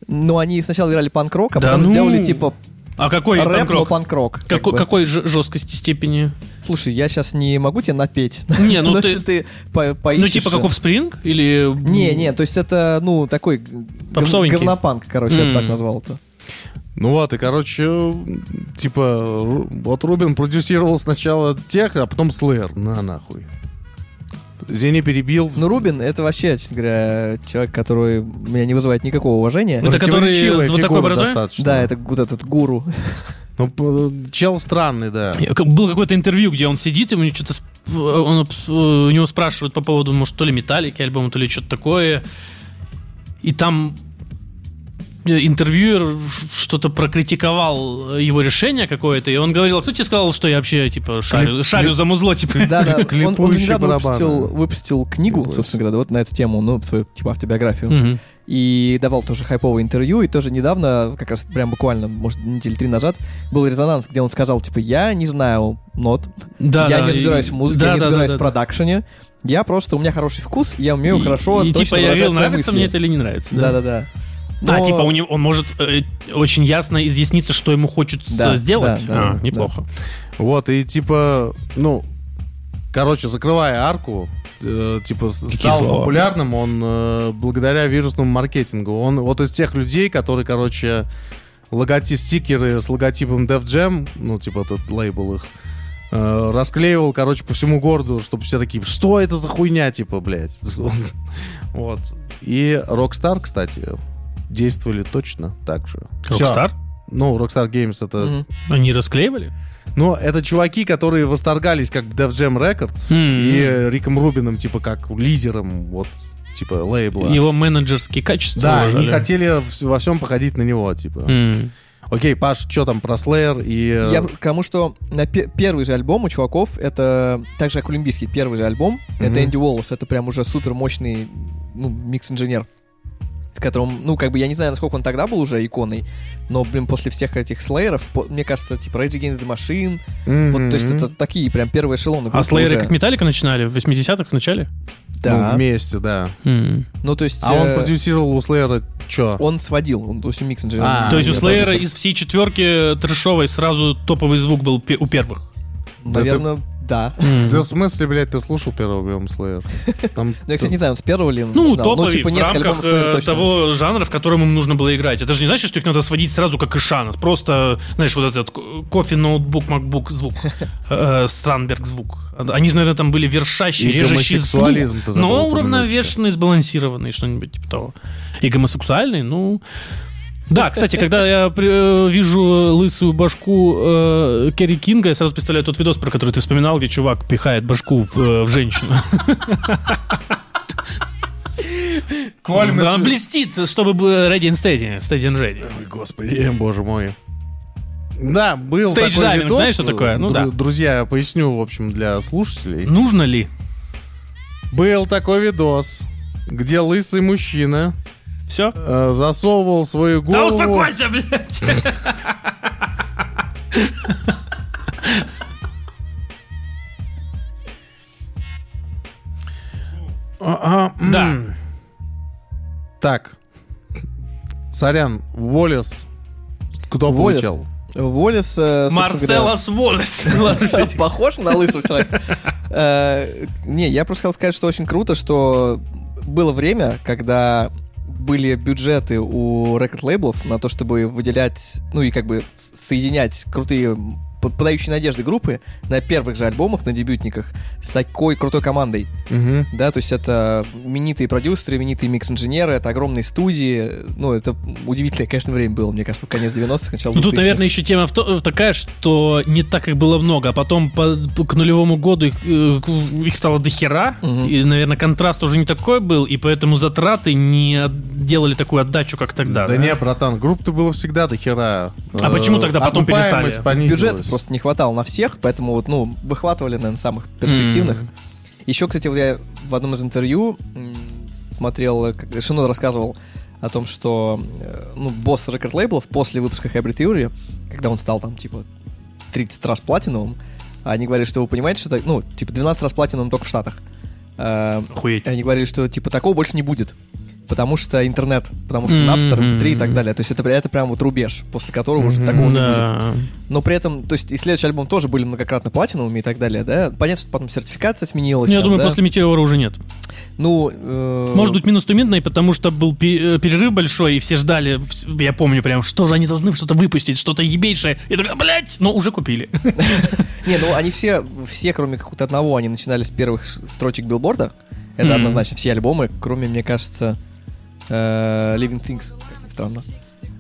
Ну, они сначала играли панк-рок, а Да потом ну! сделали, типа, А какой рэп, но панк-рок? панк-рок. как Какой, бы. какой жесткости степени? Слушай, я сейчас не могу тебе напеть. Не, ну Но ты- если ты по- Ну, поищешь... типа как Спринг? Или... Не, не, то есть это, ну, такой Попсовенький. говнопанк, короче, я бы так назвал это. Ну вот, и, короче, типа, вот Рубин продюсировал сначала тех, а потом Slayer. На нахуй. Зени перебил. Ну, Рубин, это вообще, честно говоря, человек, который меня не вызывает никакого уважения. Это который Противоречивая с вот такой бородой? достаточно. Да, это вот этот гуру. Ну, чел странный, да. Было какое-то интервью, где он сидит, ему что-то сп- он, э, у него спрашивают по поводу, может, то ли металлики альбома, то ли что-то такое. И там э, интервьюер что-то прокритиковал его решение какое-то, и он говорил, а кто тебе сказал, что я вообще, типа, шарю, Клип- шарю за музло, типа? Да, да. Он, он недавно выпустил, выпустил книгу, Клипующие. собственно говоря, вот на эту тему, ну, свою, типа, автобиографию. Мгм. И давал тоже хайповое интервью, и тоже недавно, как раз прям буквально, может, недели три назад, был резонанс, где он сказал, типа, я не знаю нот, Да, я да, не и- разбираюсь в музыке, да, я не да, да, разбираюсь да, в да. продакшене, я просто, у меня хороший вкус, я умею И- хорошо И, точно типа, я говорил, нравится мысли. мне это или не нравится. Да-да-да. А, Но- типа, у него, он может э, очень ясно изъясниться, что ему хочется Да, сделать. да, да, а, да. неплохо. Вот, и типа, ну, короче, закрывая арку, э, типа, с- стал слова? популярным он э, благодаря вирусному маркетингу. Он вот из тех людей, которые, короче, логотип стикеры с логотипом Def Jam, ну, типа, этот лейбл их, э, расклеивал, короче, по всему городу, чтобы все такие, что это за хуйня, типа, блядь. Вот. И Rockstar, кстати, действовали точно так же. Rockstar? Ну, Rockstar Games это Мгм. Они расклеивали? но это чуваки, которые восторгались как Def Jam Records М. и Риком Рубином, типа, как лидером, вот, типа, лейбла. Его менеджерские качества Да, уважали. они хотели во всем походить на него, типа. М. Окей, Паш, что там про Slayer и... э, Я кому что на пе- первый же альбом у чуваков это также как Олимпийский первый же альбом это Мгм. Энди Уоллес это прям уже супер мощный ну микс-инженер с которым ну как бы я не знаю насколько он тогда был уже иконой но блин после всех этих слееров по- мне кажется типа Rage Against the Machine мгм. вот то есть это такие прям первые эшелоны А слэйеры уже. как Металлика начинали? В 80-х в начале? Ну, да вместе, да. М. ну то есть А он э, продюсировал у Slayer что? он сводил он то есть у микс-инженера А, То есть у продюсер. из всей четверки трэшовой сразу топовый звук был у первых. наверное да Ты в смысле, блядь, ты слушал первый альбом Slayer? Там... Ну, я, кстати, не знаю, он с первого ли Ну, начинал. топовый типа, в рамках э, того жанра, в котором им нужно было играть. Это же не значит, что их надо сводить сразу как Ишан. Просто, знаешь, вот этот ко- кофе, ноутбук, макбук звук, э, Странберг звук. Они же, наверное, там были вершащие, режущие забыл но упомянуть, уравновешенный, сбалансированный, что-нибудь типа того. И гомосексуальный, ну... Да, кстати, когда я э, вижу лысую башку э, Керри Кинга, я сразу представляю тот видос, про который ты вспоминал, где чувак пихает башку в, э, в женщину. Коль, мы Да, он блестит, чтобы был ready and steady, steady and ready. Ой, господи, боже мой. Да, был Stage такой diving, видос. знаешь, что такое? Ну Дру- да. Друзья, я поясню, в общем, для слушателей. Нужно ли? Был такой видос, где лысый мужчина Все? э, засовывал свою Да голову... успокойся, блядь! А, а. Да. Так. Сорян, Волес. Кто Уоллес? получал? Волес, э, Марселос кстати. Похож на лысого человека? Э, Не, я просто хотел сказать, что очень круто, что было время, когда были бюджеты у рекорд-лейблов на то, чтобы выделять, ну и как бы соединять крутые п- подающие надежды группы на первых же альбомах, на дебютниках, с такой крутой командой. Мгм. Да, то есть это именитые продюсеры, именитые микс-инженеры, это огромные студии. Ну, это удивительное, конечно, время было, мне кажется, в конец 90-х, начало Ну, тут, 2000-х. наверное, еще тема в то- такая, что не так их было много, а потом по- по- к нулевому году их, э, их стало дохера, Мгм. и, наверное, контраст уже не такой был, и поэтому затраты не делали такую отдачу, как тогда. Да, не, братан, групп-то было всегда до хера. А почему тогда потом перестали? понизилась. Бюджета просто не хватало на всех, поэтому вот, ну, выхватывали, наверное, самых перспективных. М. Еще, кстати, вот я в одном из интервью смотрел, э, как Шинод рассказывал о том, что, э, ну, босс рекорд-лейблов после выпуска Hybrid Theory, когда он стал там, типа, 30 раз платиновым, они говорили, что вы понимаете, что, ну, типа, 12 раз платиновым только в Штатах. Э, Охуеть. Они говорили, что, типа, такого больше не будет. Потому что интернет, потому что. Napster, MP3 и так далее. То есть это, это прям вот рубеж, после которого уже такого не будет. Но при этом, то есть и следующий альбом тоже были многократно платиновыми и так далее, да? Понятно, что потом сертификация сменилась. Ну, я там, думаю, да? после Метеора уже нет. Ну, э, Может быть, минус туминный, потому что был э, перерыв большой, и все ждали, я помню прям, что же они должны что-то выпустить, что-то ебейшее. И такой, блядь, но уже купили. Не, ну они все, все, кроме какого-то одного, они начинали с первых строчек билборда. Это однозначно все альбомы, кроме, мне кажется, э, Living Things, как ни странно.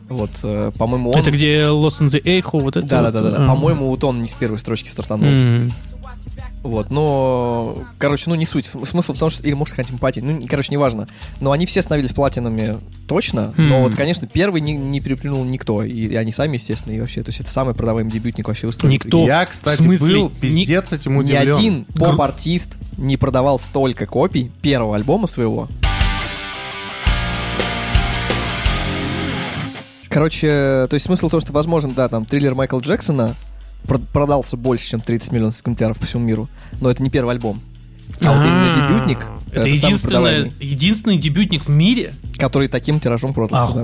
Вот, э, по-моему, он... Это где Lost in the Echo, вот это. Да-да-да, вот? А. по-моему, вот он не с первой строчки стартанул. М. Вот, но, короче, ну не суть. Смысл в том, что, или может сказать эмпатии, ну, не- короче, неважно. Но они все становились платинами точно, но Хм. вот, конечно, первый не, не переплюнул никто, и, и они сами, естественно, и вообще, то есть это самый продаваемый дебютник вообще в истории. Никто. Я, кстати, смысле? был Ни- пиздец этим Ни удивлен. один поп-артист не продавал столько копий первого альбома своего. Короче, то есть смысл в том, что, возможно, да, там, триллер Майкла Джексона прод- продался больше, чем 30 миллионов экземпляров по всему миру, но это не первый альбом. А вот именно дебютник, Это, единственный дебютник в мире? который таким тиражом продался. да.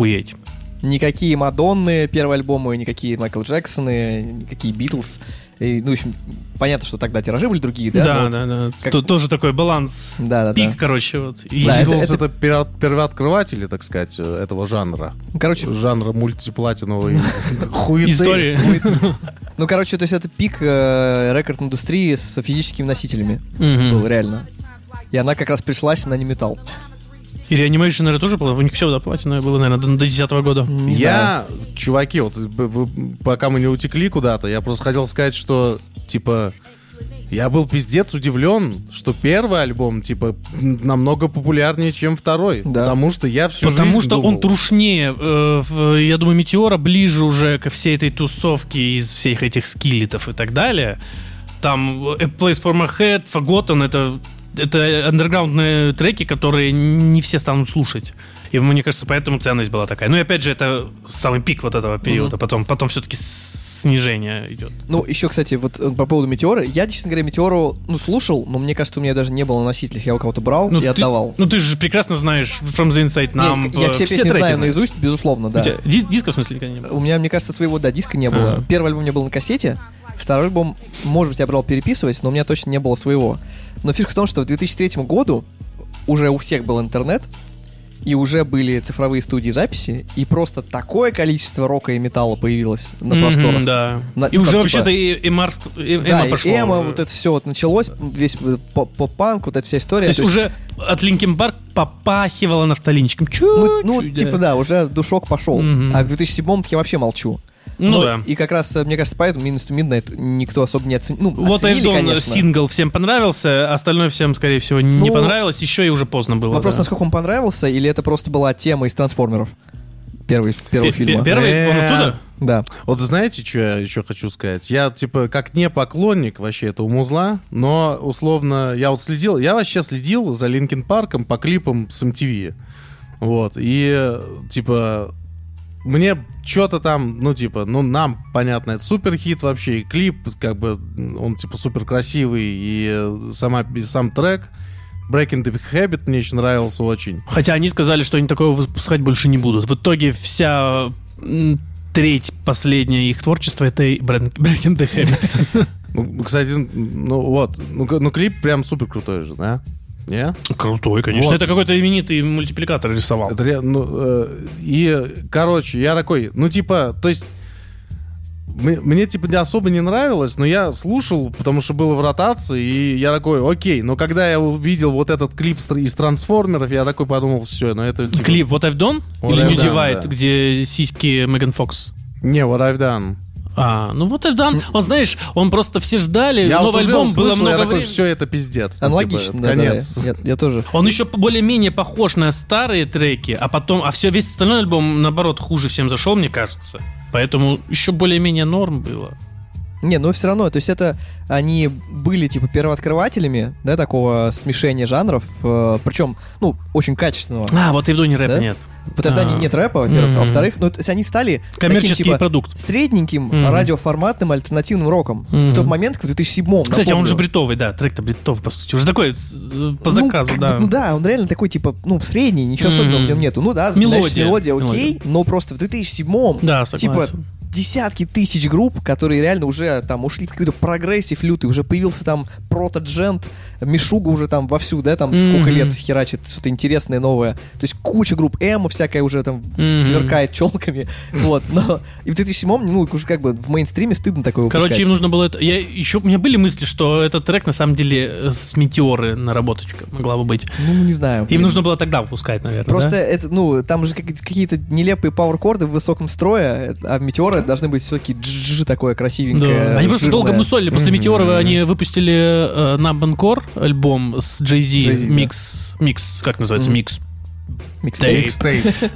Никакие Мадонны первые альбомы, никакие Майкл Джексоны, никакие Битлз. И, ну, в общем, понятно, что тогда тиражи были другие, да? Да, вот- да, да. как- То- Тоже такой баланс. Да, да, Пик, да. короче, вот. И- Да, это- Битлз это- это, перво- первооткрыватели, так сказать, э, этого жанра. Ну, Короче, Жанра мультиплатиновой хуеты. Истории. ну, короче, то есть это пик э, рекорд-индустрии с физическими носителями был, реально. И она как раз пришлась на неметалл. И Reanimation, наверное, тоже было. У них все доплачено было, наверное, до, до 10 года. Не знаю. Я, чуваки, вот пока мы не утекли куда-то, я просто хотел сказать, что, типа, я был пиздец удивлен, что первый альбом, типа, намного популярнее, чем второй. Да. Потому что я всю Потому жизнь что думал- он трушнее. э, в- я думаю, Метеора ближе уже ко всей этой тусовке из всех этих скиллетов и так далее. Там э, A Place for My Head, Forgotten, это, это андерграундные треки, которые не все станут слушать. И мне кажется, поэтому ценность была такая. Ну и опять же, это самый пик вот этого периода. Потом, потом все-таки снижение идет. Ну, еще, кстати, вот э, по поводу Метеора. Я, честно говоря, Метеору, ну, слушал, но мне кажется, у меня даже не было на носителях. Я у кого-то брал Ну, и ты- отдавал. Ну ты же прекрасно знаешь From the Inside Не, Numb. я все, все песни треки знаю знаешь. наизусть, безусловно, да. У тебя дис- диска, в смысле, никогда не было? У меня, мне кажется, своего, да, диска не было. Ага. Первый альбом у меня был на кассете, второй альбом, может быть, я брал переписывать, но у меня точно не было своего. Но фишка в том, что в 2003 году уже у всех был интернет, и уже были цифровые студии записи, и просто такое количество рока и металла появилось на просторах. да. На- и ну, уже там, вообще-то типа- и, и Марс, и, Да, и пошло. эмо, уже. вот это все вот началось, весь э, поп- поп-панк, вот эта вся история. То есть уже от Linkin Park попахивало нафталинчиком. Чуть ну, ну, типа, да, уже душок пошел. Мгм. А в 2007 я вообще молчу. Ну Но да. И как раз, э, мне кажется, поэтому Minutes to Midnight никто особо не оценил. Ну, Вот оценили, конечно. сингл всем понравился, остальное всем, скорее всего, не Ну, понравилось, еще и уже поздно было. Вопрос, да. насколько он понравился, или это просто была тема из трансформеров? Первый, первого Пе- пе- фильма. Первый, он Э, оттуда? Да. Вот знаете, что я еще хочу сказать? Я, типа, как не поклонник вообще этого музла, но, условно, я вот следил, я вообще следил за Линкин Парком по клипам с MTV. Вот, и, типа, мне что-то там, ну, типа, ну, нам, понятно, это супер хит вообще, и клип, как бы, он, типа, супер красивый, и э, сама, и сам трек Breaking the Habit мне очень нравился очень. Хотя они сказали, что они такого выпускать больше не будут. В итоге вся треть последняя их творчества это Breaking the Habit. Ну, кстати, ну вот, ну клип прям супер крутой же, да? Не? Крутой, конечно. Вот. Это какой-то именитый мультипликатор рисовал. Это ну, э, и, короче, я такой, ну, типа, то есть, мне, мне, типа, не особо не нравилось, но я слушал, потому что было в ротации, и я такой, окей, но когда я увидел вот этот клип из трансформеров, я такой подумал, все, ну, это, типа, Клип What I've Done What или I've New Done, Divide, да. где сиськи Меган Фокс? не, what I've done. А, ну вот I've Done, он, знаешь, он просто все ждали, Я новый вот альбом, было услышал, много я такой, времени. все, это пиздец. ну, Аналогично, типа, да, да, конец. Я, я тоже. Он еще более-менее похож на старые треки, а потом, а все, весь остальной альбом, наоборот, хуже всем зашел, мне кажется. Поэтому еще более-менее норм было. Не, ну все равно, то есть это они были типа первооткрывателями, да, такого смешения жанров, э, причем, ну, очень качественного. А, вот и в Доне рэп Да? нет. В тогда А. нет рэпа, во-первых, а Мгм. во-вторых, ну, то есть они стали Коммерческий таким, типа, продукт. средненьким Мгм. радиоформатным альтернативным роком. Мгм. В тот момент, в 2007 Кстати, он напомню. же бритовый, да, трек-то бритовый, по сути. Уже такой э, по Ну, заказу, как да. Ну да, он реально такой, типа, ну, средний, ничего Мгм. особенного в нем нету. Ну да, Мелодия. значит, мелодия окей, Мелодия. но просто в 2007 Да, типа, согласен. Десятки тысяч групп, которые реально уже там ушли в какой-то прогрессив лютый, уже появился там протоджент, Meshuggah уже там вовсю, да, там сколько Мгм. лет херачит что-то интересное, новое. То есть куча групп Эмо всякая уже там Мгм. сверкает челками, вот. Но и в 2007 ну, уже как бы в мейнстриме стыдно такое Короче, выпускать. им нужно было это... Я еще... У меня были мысли, что этот трек на самом деле с Метеоры наработочка могла бы быть. Ну, не знаю. Им нужно было тогда выпускать, наверное, Просто да? это, ну, там же как- какие-то нелепые пауэркорды в высоком строе, а метеоры должны быть все-таки джж такое красивенькое. Да. Они просто долго мусолили. После Мгм. Метеора они выпустили э, Numb/Encore альбом с Jay-Z, Jay-Z, да. микс, микс, как называется, микс, Микстейп.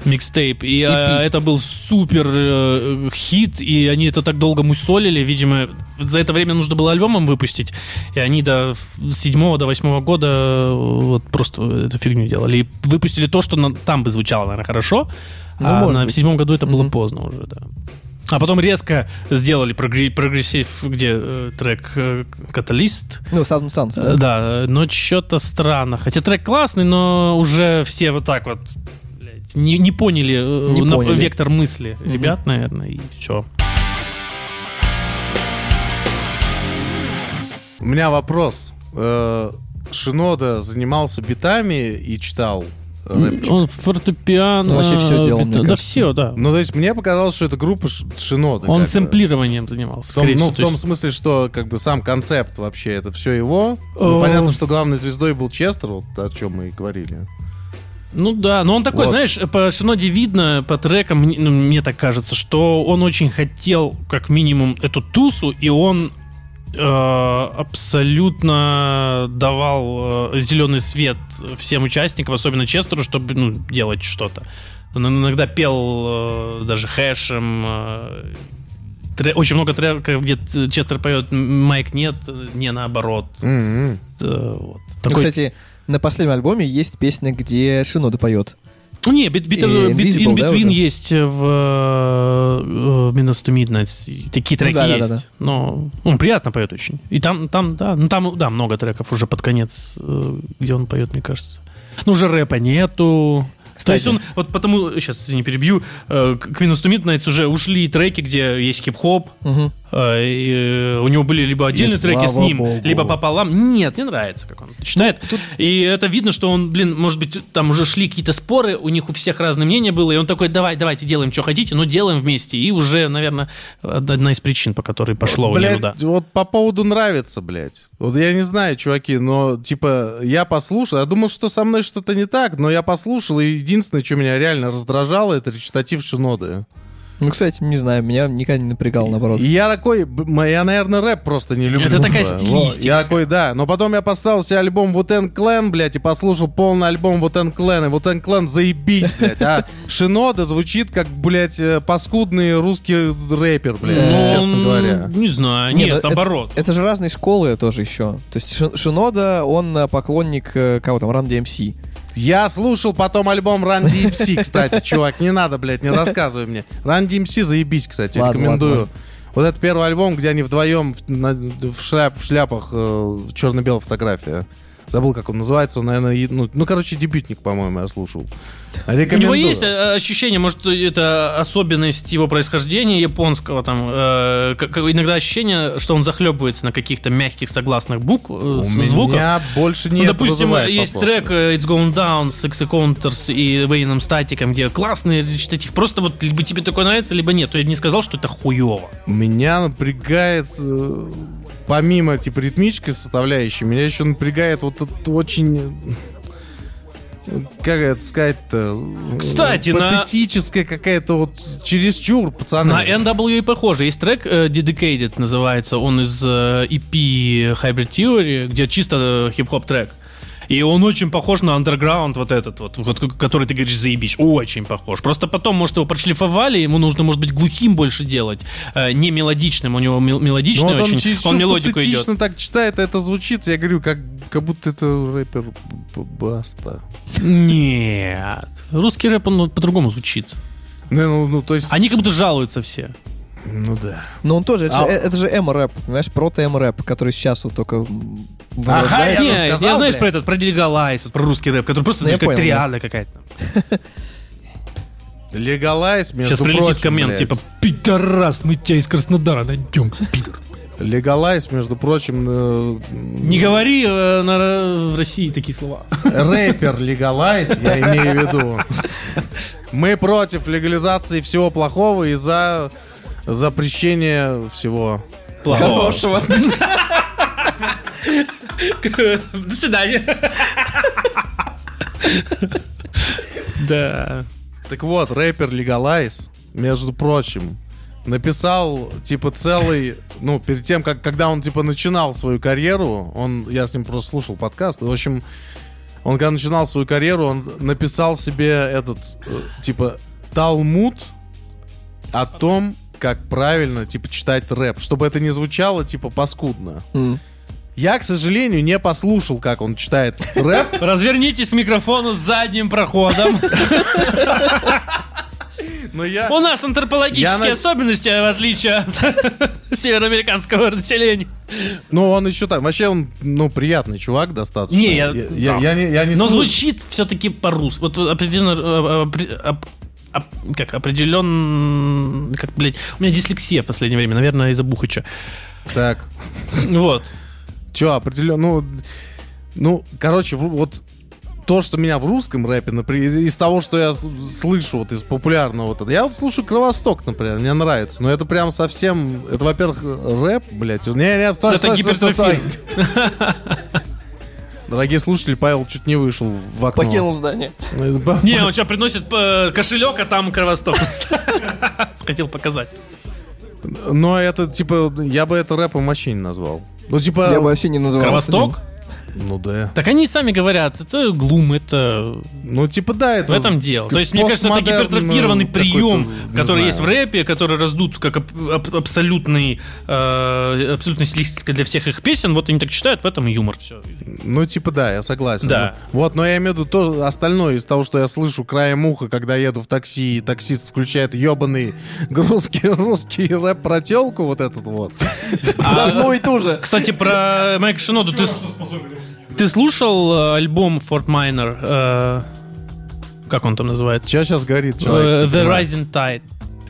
Микстейп. И EP. это был супер э, хит, и они это так долго мусолили. Видимо, за это время нужно было альбомом выпустить. И они до седьмого, до восьмого года э, вот просто эту фигню делали. И выпустили то, что на- там бы звучало, наверное, хорошо. Ну, а на, быть. в седьмом году это было Мгм. поздно уже, да. А потом резко сделали прогре- прогрессив, где э, трек э, «Catalyst». Ну, Thousand Suns, Э, да. Да, но что-то странно. Хотя трек классный, но уже все вот так вот блядь, не, не поняли, э, Не на- поняли. вектор мысли Мгм. ребят, наверное, и все. У меня вопрос. Шинода занимался битами и читал рэпчик? Он фортепиано... Он вообще всё делал, мне да, кажется. все, да. Ну, то есть мне показалось, что это группа Шинода. Он как бы. сэмплированием занимался. В том- ну, всего, в то том есть- смысле, что как бы сам концепт вообще, это все его. Ну, понятно, что главной звездой был Честер, вот о чем мы и говорили. Ну да, но он такой, Вот. знаешь, по Шиноде видно, по трекам, мне, ну, мне так кажется, что он очень хотел, как минимум, эту тусу, и он абсолютно давал э, зеленый свет всем участникам, особенно Честеру, чтобы ну, делать что-то. Он иногда пел э, даже хэшем. э, очень много треков, где Честер поет «Майк нет», не наоборот. Э, вот. Ну, Такой кстати, на последнем альбоме есть песня, где Шинода поет. Ну, Не, Bit, Bit, Bit Invisible, In да, Between уже? есть в э, Minutes to Midnight. Такие треки да, да, есть. да, да. Но он приятно поет очень. И там, там, да, ну там, да, много треков уже под конец, э, где он поет, мне кажется. Ну, уже рэпа нету. То есть он, вот потому, сейчас не перебью, э, к Minutes to Midnight уже ушли треки, где есть хип-хоп, э, и, э, у него были либо отдельные И треки с ним, богу. либо пополам. Нет, мне нравится, как он читает. И это видно, что он, блин, может быть, там уже шли какие-то споры, у них у всех разное мнение было, и он такой, давай, давайте делаем, что хотите, но делаем вместе. И уже, наверное, одна из причин, по которой пошло у него, да. вот по поводу нравится, блядь. Вот я не знаю, чуваки, но, типа, я послушал, я думал, что со мной что-то не так, но я послушал, и единственное, что меня реально раздражало, это речитатив Шиноды. Ну, кстати, не знаю, меня никогда не напрягал, наоборот. И я такой, я, наверное, рэп просто не люблю. Это такая стилистика. Я такой, да. Но потом я поставил себе альбом Вутен Клен, блядь, и послушал полный альбом Вутен Клен. И Вутен Клен заебись, блядь. А Шинода звучит как, блядь, э, паскудный русский рэпер, блядь, Ну, честно говоря. Не знаю, Не, нет, ну, это- наоборот. Это же разные школы тоже еще. То есть Ши- Шинода, он э, поклонник э, кого там, Run DMC. Я слушал потом альбом Run DMC, кстати, чувак, не надо, блядь, не рассказывай мне. Run DMC заебись, кстати, Ладно, рекомендую. ладно, Вот это первый альбом, где они вдвоем в, на- в шляп- в шляпах, э, черно-белая фотография. Забыл, как он называется. Он, наверное, ну, ну, короче, дебютник, по-моему, я слушал. У него Рекомендую. есть э, ощущение, может, это особенность его происхождения японского, там, э, как- иногда ощущение, что он захлебывается на каких-то мягких согласных букв, э, У меня больше Ну, нет допустим, вызывает есть вопросов. трек э, It's Going Down с Execounters и Вейном Статиком, где классный речитатив. Просто вот либо тебе такое нравится, либо нет. Я бы не сказал, что это хуево. Меня напрягает, э, помимо типа ритмической составляющей, меня еще напрягает вот это очень... Как это сказать-то? Кстати, на- Патетическая какая-то вот чересчур, пацаны. На NWA похоже. Есть трек э, Dedicated называется. Он из э, EP Hybrid Theory, где чисто э, хип-хоп трек. И он очень похож на Underground вот этот вот, который ты говоришь, заебись. Очень похож. Просто потом, может, его прошлифовали, ему нужно, может быть, глухим больше делать, э, не мелодичным. У него мел- Ну, мелодичный вот он очень. чересчур Он мелодику идет. так читает, а это звучит, я говорю, как, как будто это рэпер Баста. Нет. Русский рэп, он ну, по-другому звучит. Ну, ну, ну, то есть... Они как будто жалуются все. Ну да. Но он тоже, это, А- же, э, это же эмо-рэп, понимаешь, прото-эмо-рэп, который сейчас вот только Ага, я Не, же я, сказал, знаешь блядь. про этот, про Легалайз, про русский рэп, который просто Ну, как понял, да. триада какая-то. Легалайз, между Сейчас прилетит прочим, коммент, блядь. типа, пидорас, мы тебя из Краснодара найдем, пидор. Легалайз, между прочим, э, Не говори э, на- в России такие слова. рэпер Легалайз, я имею в виду. Мы против легализации всего плохого и за запрещение всего. Плохого. Хорошего. До свидания. Да. Так вот, рэпер Легалайз, между прочим, написал, типа, целый, ну, перед тем, как, когда он, типа, начинал свою карьеру, он, я с ним просто слушал подкаст, в общем, он, когда начинал свою карьеру, он написал себе этот, э, типа, талмуд о том, как правильно, типа, читать рэп, чтобы это не звучало, типа, паскудно. М. Я, к сожалению, не послушал, как он читает рэп, Развернитесь к микрофону с задним проходом. но я... У нас антропологические Я особенности, в отличие от североамериканского населения. Ну, он еще там. Вообще, он, ну, приятный чувак достаточно. Не, я- я, да. я, я не, я не Но звучит все-таки по-русски. Вот определенно... Как определен... Как, блядь, у меня дислексия в последнее время, наверное, из-за Бухача. Так. Вот. Че, определенно, ну, ну, короче, вот то, что меня в русском рэпе, например, из, из того, что я слышу вот из популярного, вот, это, я вот слушаю Кровосток, например, мне нравится, но это прям совсем, это, во-первых, рэп, блядь, не, не, стой, Это стой, стой, стой, гипертрофия. стой. Дорогие слушатели, Павел чуть не вышел в окно. Покинул здание. Это- Не, он что, приносит э, кошелек, а там кровосток. Хотел показать. Но это, типа, я бы это рэпом вообще не назвал. Ну, типа... Я бы вообще не называл. Кровосток? Ну, да. Так они и сами говорят, это глум, это Ну, типа, да, это... в этом дело. То есть, мне кажется, это гипертрофированный какой-то, прием, который знаю. есть в рэпе, который раздут как аб- аб- абсолютный, э, абсолютная стилистика для всех их песен. Вот они так читают, в этом юмор. Все. Ну, типа, да, я согласен. Да. Вот, но я имею в виду то остальное из того, что я слышу краем уха, когда еду в такси, и таксист включает ебаный русский, русский рэп про телку, вот этот вот. Одну и ту же. Кстати, про Майка Шиноду. Ты, ты слушал э, альбом Fort Minor? э, как он там называется? Что сейчас говорит Э, человек? The Rising Tide.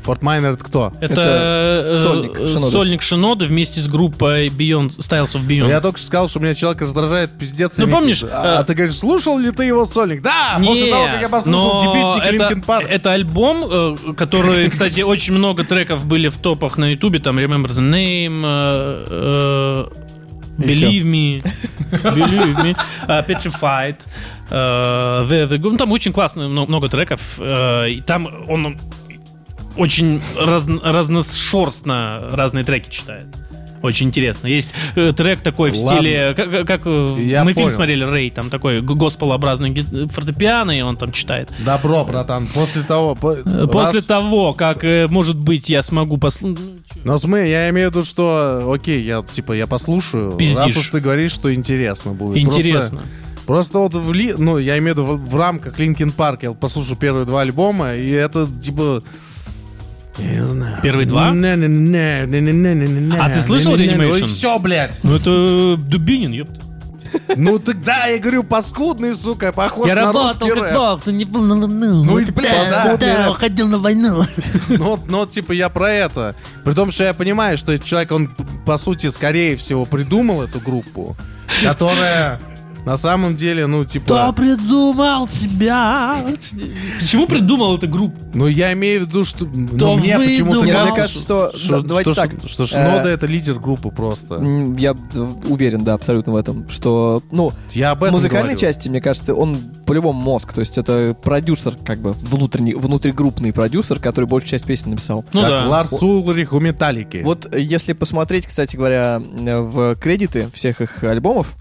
Форт Майнер это кто? Это, Это э, сольник э, Шиноды вместе с группой Beyond, Styles of Beyond. Я только что сказал, что меня человек раздражает пиздец. Ну, помнишь, А, э, ты говоришь, слушал ли ты его сольник? Да, Не, после того, как я послушал но дебютник это, Линкен Парк. это альбом, э, который, кстати, очень много треков были в топах на Ютубе, там Remember the Name, э, э, Believe Me, Believe Me, э, Petrified, э, The, The. Ну, там очень классно, мно- много треков. э, И там он очень разн- разношерстно разные треки читает. Очень интересно. Есть э, трек такой в Ладно. стиле, как, как, э, Я мы фильм понял. смотрели Рэй, там такой госпелообразный фортепиано, и он там читает. Добро, братан. После того... по- Э, После раз- того, как, э, может быть, я смогу послушать... Но смотри, я имею в виду, что, окей, я типа я послушаю, Пиздишь. раз уж ты говоришь, что интересно будет. Интересно. Просто, просто вот в, ли- ну, я имею в виду в, в рамках Линkin Парк я послушал первые два альбома, и это типа... Я не знаю. Первые два? А ты слышал Не-не-не. Reanimation? Ой, все, блядь. Ну, это Дубинин, ёпта. Ну тогда я говорю, паскудный, сука, похож Я на работал русский как рэп. бог, но не был на ну, Ну вот и, блядь, да. да, уходил на войну. Ну, ну, типа, я про это. При том, что я понимаю, что этот человек, он, по сути, скорее всего, придумал эту группу, которая на самом деле, ну, Кто типа... придумал тебя? Почему придумал эту группу? Ну, я имею в виду, что... Ну, Кто мне почему-то ну, мне кажется, кажется, что- да, давайте что, так. что Э, Шинода это лидер группы просто. Я уверен, да, абсолютно в этом, что, ну, Я об этом музыкальной говорю. части, мне кажется, он по-любому мозг, то есть это продюсер, как бы, внутренний, внутригруппный продюсер, который большую часть песен написал. Ну как да. Ларс Улрих у Металлики. Вот э, если посмотреть, кстати говоря, э, в кредиты всех их альбомов,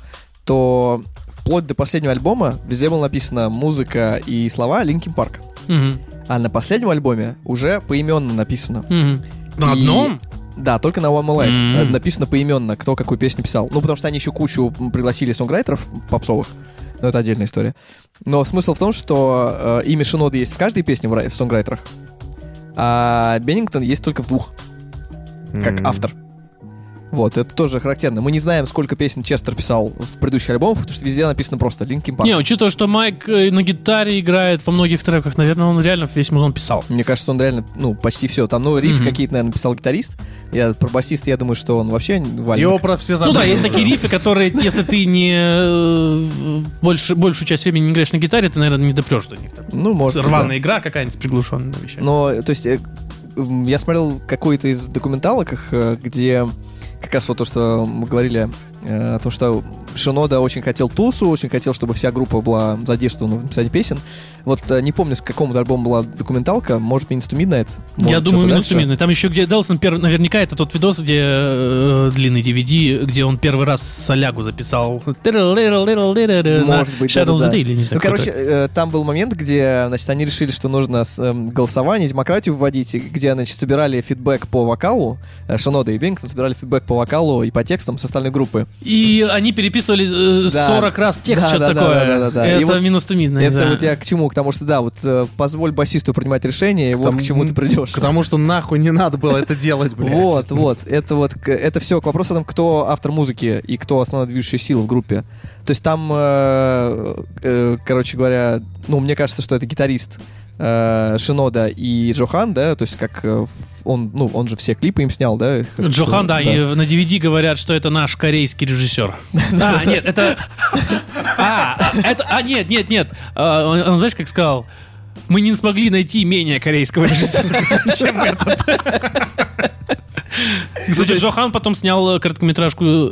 то вплоть до последнего альбома везде было написано музыка и слова Linkin Park. Мгм. А на последнем альбоме уже поименно написано. Мгм. На И- одном? Да, только на One More Life э, написано поименно, кто какую песню писал. Ну, потому что они еще кучу пригласили сонграйтеров попсовых. Но это отдельная история. Но смысл в том, что э, имя Шиноды есть в каждой песне в, рай- в сонграйтерах, а Беннингтон есть только в двух, как М. автор. Вот, это тоже характерно. Мы не знаем, сколько песен Честер писал в предыдущих альбомах, потому что везде написано просто Linkin Park. Не, учитывая, что Майк э, на гитаре играет во многих треках, наверное, он реально весь музон писал. Мне кажется, он реально, ну, почти все. Там, ну, рифы Мгм. какие-то, наверное, писал гитарист. Я про басиста, я думаю, что он вообще вальник. Его про все Ну забыли да, есть такие рифы, которые, если ты не э, больше, большую часть времени не играешь на гитаре, ты, наверное, не допрешь до них. Там Ну, может быть, да. Рваная игра какая-нибудь приглушенная вещами. Но, то есть, э, я смотрел какой-то из документалок, где как раз вот то, что мы говорили э, о том, что Шинода очень хотел Тулсу, очень хотел, чтобы вся группа была задействована в написании песен. Вот э, не помню, с какому альбома была документалка, может, Minutes to Midnight? Я может, думаю, что-то минус дальше. минус. Там еще где Делсон, пер- наверняка это тот видос, где э, длинный DVD, где он первый раз солягу записал. Может быть, Shadow да-да-да. Day, или не Ну, знаю. короче, э, там был момент, где, значит, они решили, что нужно с, голосование, демократию вводить, где, значит, собирали фидбэк по вокалу, э, Шинода и Беннингтон собирали фидбэк по вокалу и по текстам с остальной группы. И они переписывали э, Да. 40 раз текст, Да, что-то да, да, такое. да, да, да. И Это вот минус тумидно. Это да. вот я к чему? К тому, что да, вот э, позволь басисту принимать решение, и вот Тому- к чему ты придешь. Потому что нахуй не надо было это делать, блядь. Вот, вот, это вот, к- это все к вопросу о том, кто автор музыки и кто основная движущая сила в группе. То есть там, э, э, короче говоря, ну, мне кажется, что это гитарист э, Шинода и Джохан, да, то есть как э, он, ну, он же все клипы им снял, да? Джохан, да, и на DVD говорят, что это наш корейский режиссер. А, нет, это... А, это... А, нет, нет, нет. А, Он, знаешь, как сказал? Мы не смогли найти менее корейского режиссера, чем этот. Кстати, Джохан потом снял э, короткометражку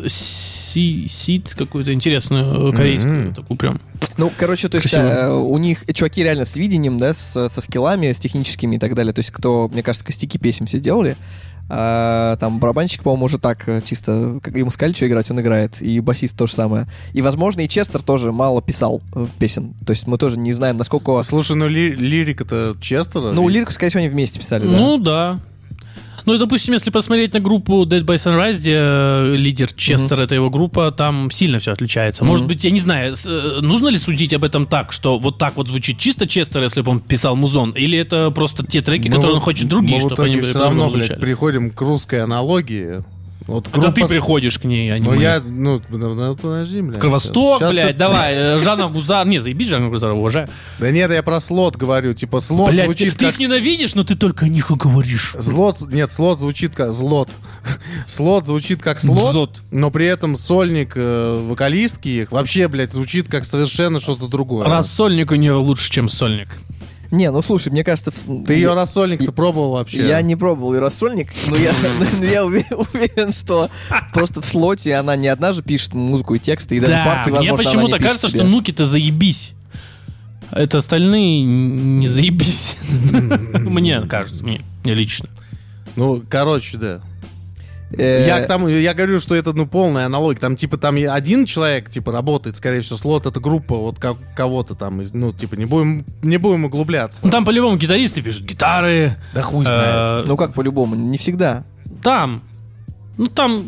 Си- Сид, какую-то интересную э, корейскую, Мгм. такую прям. Ну, короче, то есть э, у них чуваки реально с видением, да, с- со скиллами, с техническими и так далее. То есть кто, мне кажется, костяки песен все делали. А, там барабанщик, по-моему, уже так э, чисто, как ему сказали, что играть, он играет. И басист то же самое. И, возможно, и Честер тоже мало писал э, песен. То есть мы тоже не знаем, насколько... Слушай, ну ли- лирика-то Честера. Ну, лирику, скорее всего, они вместе писали, да. Ну, да. Ну, и, допустим, если посмотреть на группу Dead by Sunrise, где э, лидер Честер, это его группа, там сильно все отличается. Может быть, я не знаю, э, нужно ли судить об этом так, что вот так вот звучит чисто Честер, если бы он писал музон, или это просто те треки, Мы которые он вот- хочет другие, чтобы они все равно, блядь, приходим к русской аналогии. Вот Это ты группа приходишь к ней, а не Ну, мы. я, ну, ну, ну, подожди, блядь. Кровосток, Щас блядь, ты- давай, э, Жанна Гузар. Не, заебись Жанна Гузар, уважаю. Да нет, я про слот говорю. Типа, слот Блядь, ты, звучит ты как... их ненавидишь, но ты только о них и говоришь. Злот, нет, слот звучит как злот. слот звучит как слот, Дзот. но при этом сольник э, вокалистки их вообще, блядь, звучит как совершенно что-то другое. Рассольник у нее лучше, чем сольник. Не, ну слушай, мне кажется... Ты ее рассольник-то пробовал вообще? Я не пробовал и рассольник, но я, я уве- уверен, что просто в слоте она не одна же пишет музыку и тексты, и даже да, партии, мне возможно, она не почему-то кажется, себе. что нуки-то заебись. Это остальные не заебись. Мне кажется, мне, мне лично. Ну, короче, да. Э, Я к тому, я говорю, что это, ну, полная аналогия. Там, типа, там один человек, типа, работает, скорее всего, слот, это группа вот как, кого-то там, ну, типа, не будем, не будем углубляться. Ну, там по-любому гитаристы пишут гитары. Да хуй знает. э, Ну как по-любому, не всегда. Там. Ну, там...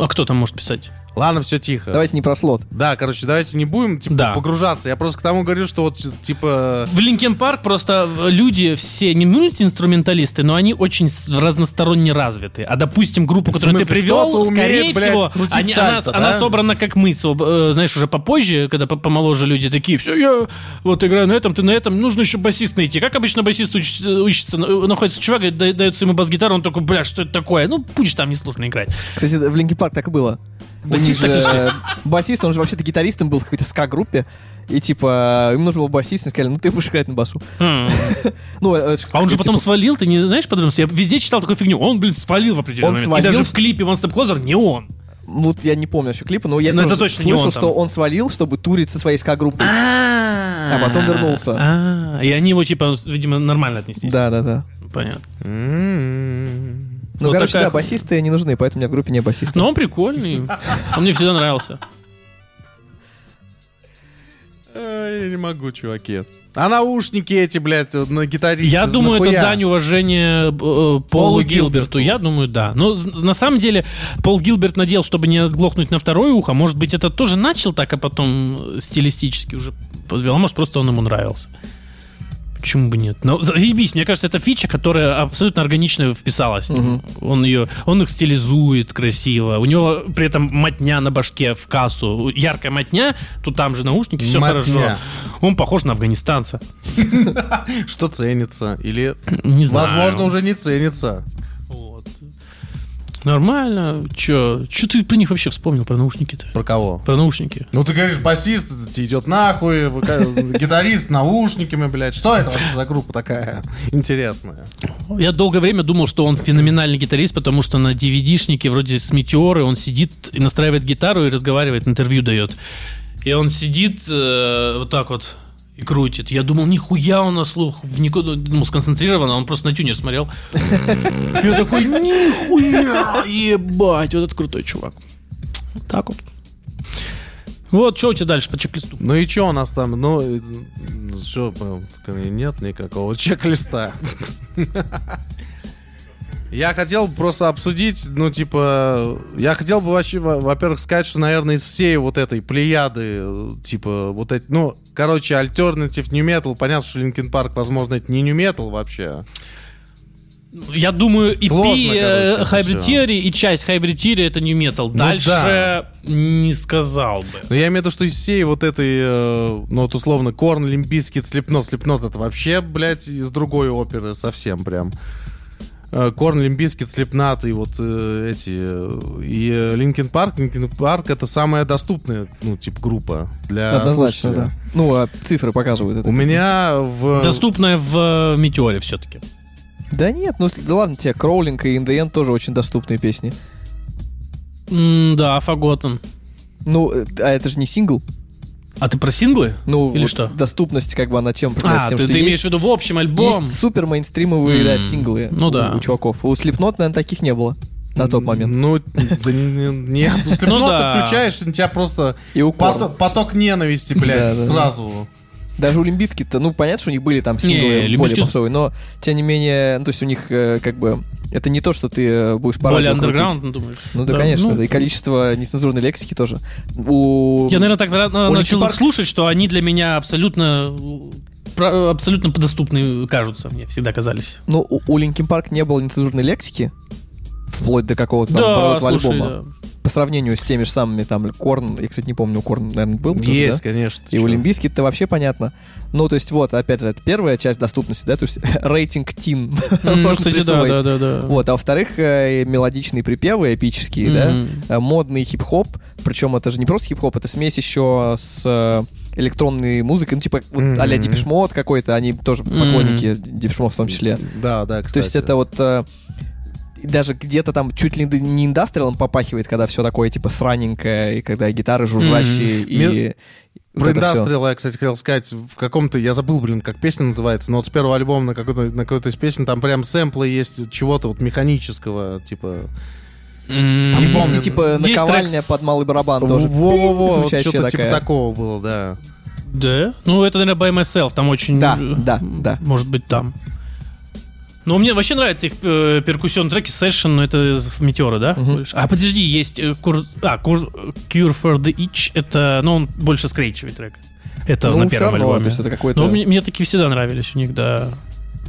А кто там может писать? Ладно, все тихо. Давайте не про слот. Да, короче, давайте не будем типа, Да. погружаться. Я просто к тому говорю, что вот типа... В Линкен Парк просто люди все не мультиинструменталисты, но они очень разносторонне развиты. А допустим, группу, которую ты привел, кто-то скорее умеет, блядь, всего, они- она, сальто, она да? собрана как мы, соб- э, знаешь, уже попозже, когда по- помоложе люди такие, все, я вот играю на этом, ты на этом, нужно еще басист найти. Как обычно басист уч- учится, э, находится чувак, и да- дается ему бас-гитару, он такой, бля, что это такое? Ну, будешь там несложно играть. Кстати, в Линки Парк так и было. Басист так же, э, басист, он же вообще-то гитаристом был в какой-то ска-группе. И типа, им нужен был басист, и сказали, ну ты будешь играть на басу. М. Ну, э, ш- А он же типа, потом свалил, ты не знаешь, подумался? Я везде читал такую фигню. Он, блин, свалил в определенный Он момент. свалил И даже в клипе One Step Closer не он. Ну, я не помню еще клипа, но я это тоже точно не слышал, он что он свалил, чтобы турить со своей ска-группой. А потом вернулся. А, И они его, типа, видимо, нормально отнеслись. Да-да-да. Понятно. Ну, Вот короче, такая да, басисты не нужны, поэтому у меня в группе не басист. Но он прикольный. Он мне всегда нравился. Я не могу, чуваки. А наушники эти, блядь, на гитаристе. Я думаю, это нахуя? дань уважения э, Полу Полу Гилберту. Гилберту. Я думаю, да. Но на самом деле Пол Гилберт надел, чтобы не отглохнуть на второе ухо. Может быть, это тоже начал так, а потом стилистически уже подвел. А может, просто он ему нравился. Почему бы нет? Но заебись, мне кажется, это фича, которая абсолютно органично вписалась. ним. Он ее, он их стилизует красиво. У него при этом матня на башке в кассу. Яркая матня, тут там же наушники, все Матня. хорошо. Он похож на афганистанца. Что ценится? Или, Не знаю. возможно, уже не ценится. Нормально. Че? Че ты про них вообще вспомнил, про наушники-то? Про кого? Про наушники. Ну, ты говоришь, басист тебе идет нахуй, гитарист с наушниками, блядь. Что это вообще за группа такая интересная? Я долгое время думал, что он феноменальный гитарист, потому что на DVD-шнике вроде с Метеоры он сидит и настраивает гитару и разговаривает, интервью дает. И он сидит э, вот так вот и крутит. Я думал, нихуя он на слух в никуда, думал, сконцентрирован, а он просто на тюнер смотрел. Я такой, нихуя, ебать, вот этот крутой чувак. Вот так вот. Вот, что у тебя дальше по чек-листу? Ну и что у нас там? Ну, что, нет никакого чек-листа. Я хотел просто обсудить, ну, типа, я хотел бы вообще, во- во-первых, сказать, что, наверное, из всей вот этой плеяды, э, типа, вот эти, ну, короче, альтернатив New Metal, понятно, что Linkin Park, возможно, это не New Metal вообще. Я думаю, EP Сложно, э, короче, Hybrid. Theory и часть Hybrid Theory это Nu Metal. Ну Дальше да. не сказал бы. Но я имею в виду, что из всей вот этой, э, ну, вот условно, Korn, Limp Bizkit, Slipknot, Slipknot, это вообще, блядь, из другой оперы совсем прям. Korn, Limp Bizkit, Slipknot и вот э, эти... э, И Linkin Park. Linkin Park это самая доступная, ну, типа, группа для Однозначно, слушателя. да. Ну, а цифры показывают это. У меня в... Доступная в э, Метеоре все-таки. Да нет, ну да ладно тебе, Кроулинг и End тоже очень доступные песни. да, Фаготен. Ну, э, а это же не сингл. А ты про синглы? Ну, Или вот что? доступность, как бы она чем? А, Тем, ты, что ты есть- имеешь в виду в общем альбом? Есть супер мейнстримовые да, М, синглы ну у, да. у чуваков. У Slipknot, наверное, таких не было на тот момент. Ну, да не- нет, у Слепнота Ну да. включаешь, у тебя просто И у Korn. поток, поток ненависти, блядь, Да, да, да. Даже у Limp Bizkit а, ну, понятно, что у них были там Не, синглы Limp более попсовые, но, тем не менее, ну, то есть у них э, как бы... Это не то, что ты э, будешь по Более андерграунд, думаешь? Ну да, конечно, ну, да, и количество нецензурной лексики тоже. У... Я, наверное, так на- у начал Park- слушать, что они для меня абсолютно абсолютно доступны кажутся, мне всегда казались. Ну, у, у Linkin Park не было нецензурной лексики, вплоть до какого-то там Да, слушай, альбома. да. По сравнению с теми же самыми там Korn, я, кстати, не помню, у Korn, наверное, был тоже, Есть, да? конечно. И у чё. Limp Bizkit -то вообще понятно. Ну, то есть, вот, опять же, это первая часть доступности, да, то есть рейтинг тин. Кстати, да, да, да, да. Вот, а во-вторых, э, мелодичные припевы эпические, да, э, модный хип-хоп, причем это же не просто хип-хоп, это смесь еще с э, электронной музыкой, ну, типа, вот Мгм. а-ля Mode какой-то, они тоже поклонники Mode в том числе. Да, да, кстати. То есть это вот даже где-то там чуть ли не индастриалом попахивает, когда все такое типа сраненькое, и когда гитары жужжащие, и... Мир- вот Про индастриал я, кстати, хотел сказать, в каком-то, я забыл, блин, как песня называется, но вот с первого альбома на какой-то, на какой-то из песен там прям сэмплы есть чего-то вот механического, типа... Там Не есть помню. и типа Есть наковальня с- под малый барабан тоже. Во-во-во, вот что-то типа такая. такого было, да. Да? Ну, это, наверное, By Myself. Там очень... Да, да, да. Может быть, там. Ну, мне вообще нравятся их э, перкуссионные треки, Session, но это Метеора, да? больше? А, подожди, есть э, Cur- а, Cur- Cure for the Itch, это, ну, он больше скрейчевый трек. Это Ну, на первом равно, альбоме. то есть это какой-то- Ну, мне, мне такие всегда нравились у них, да.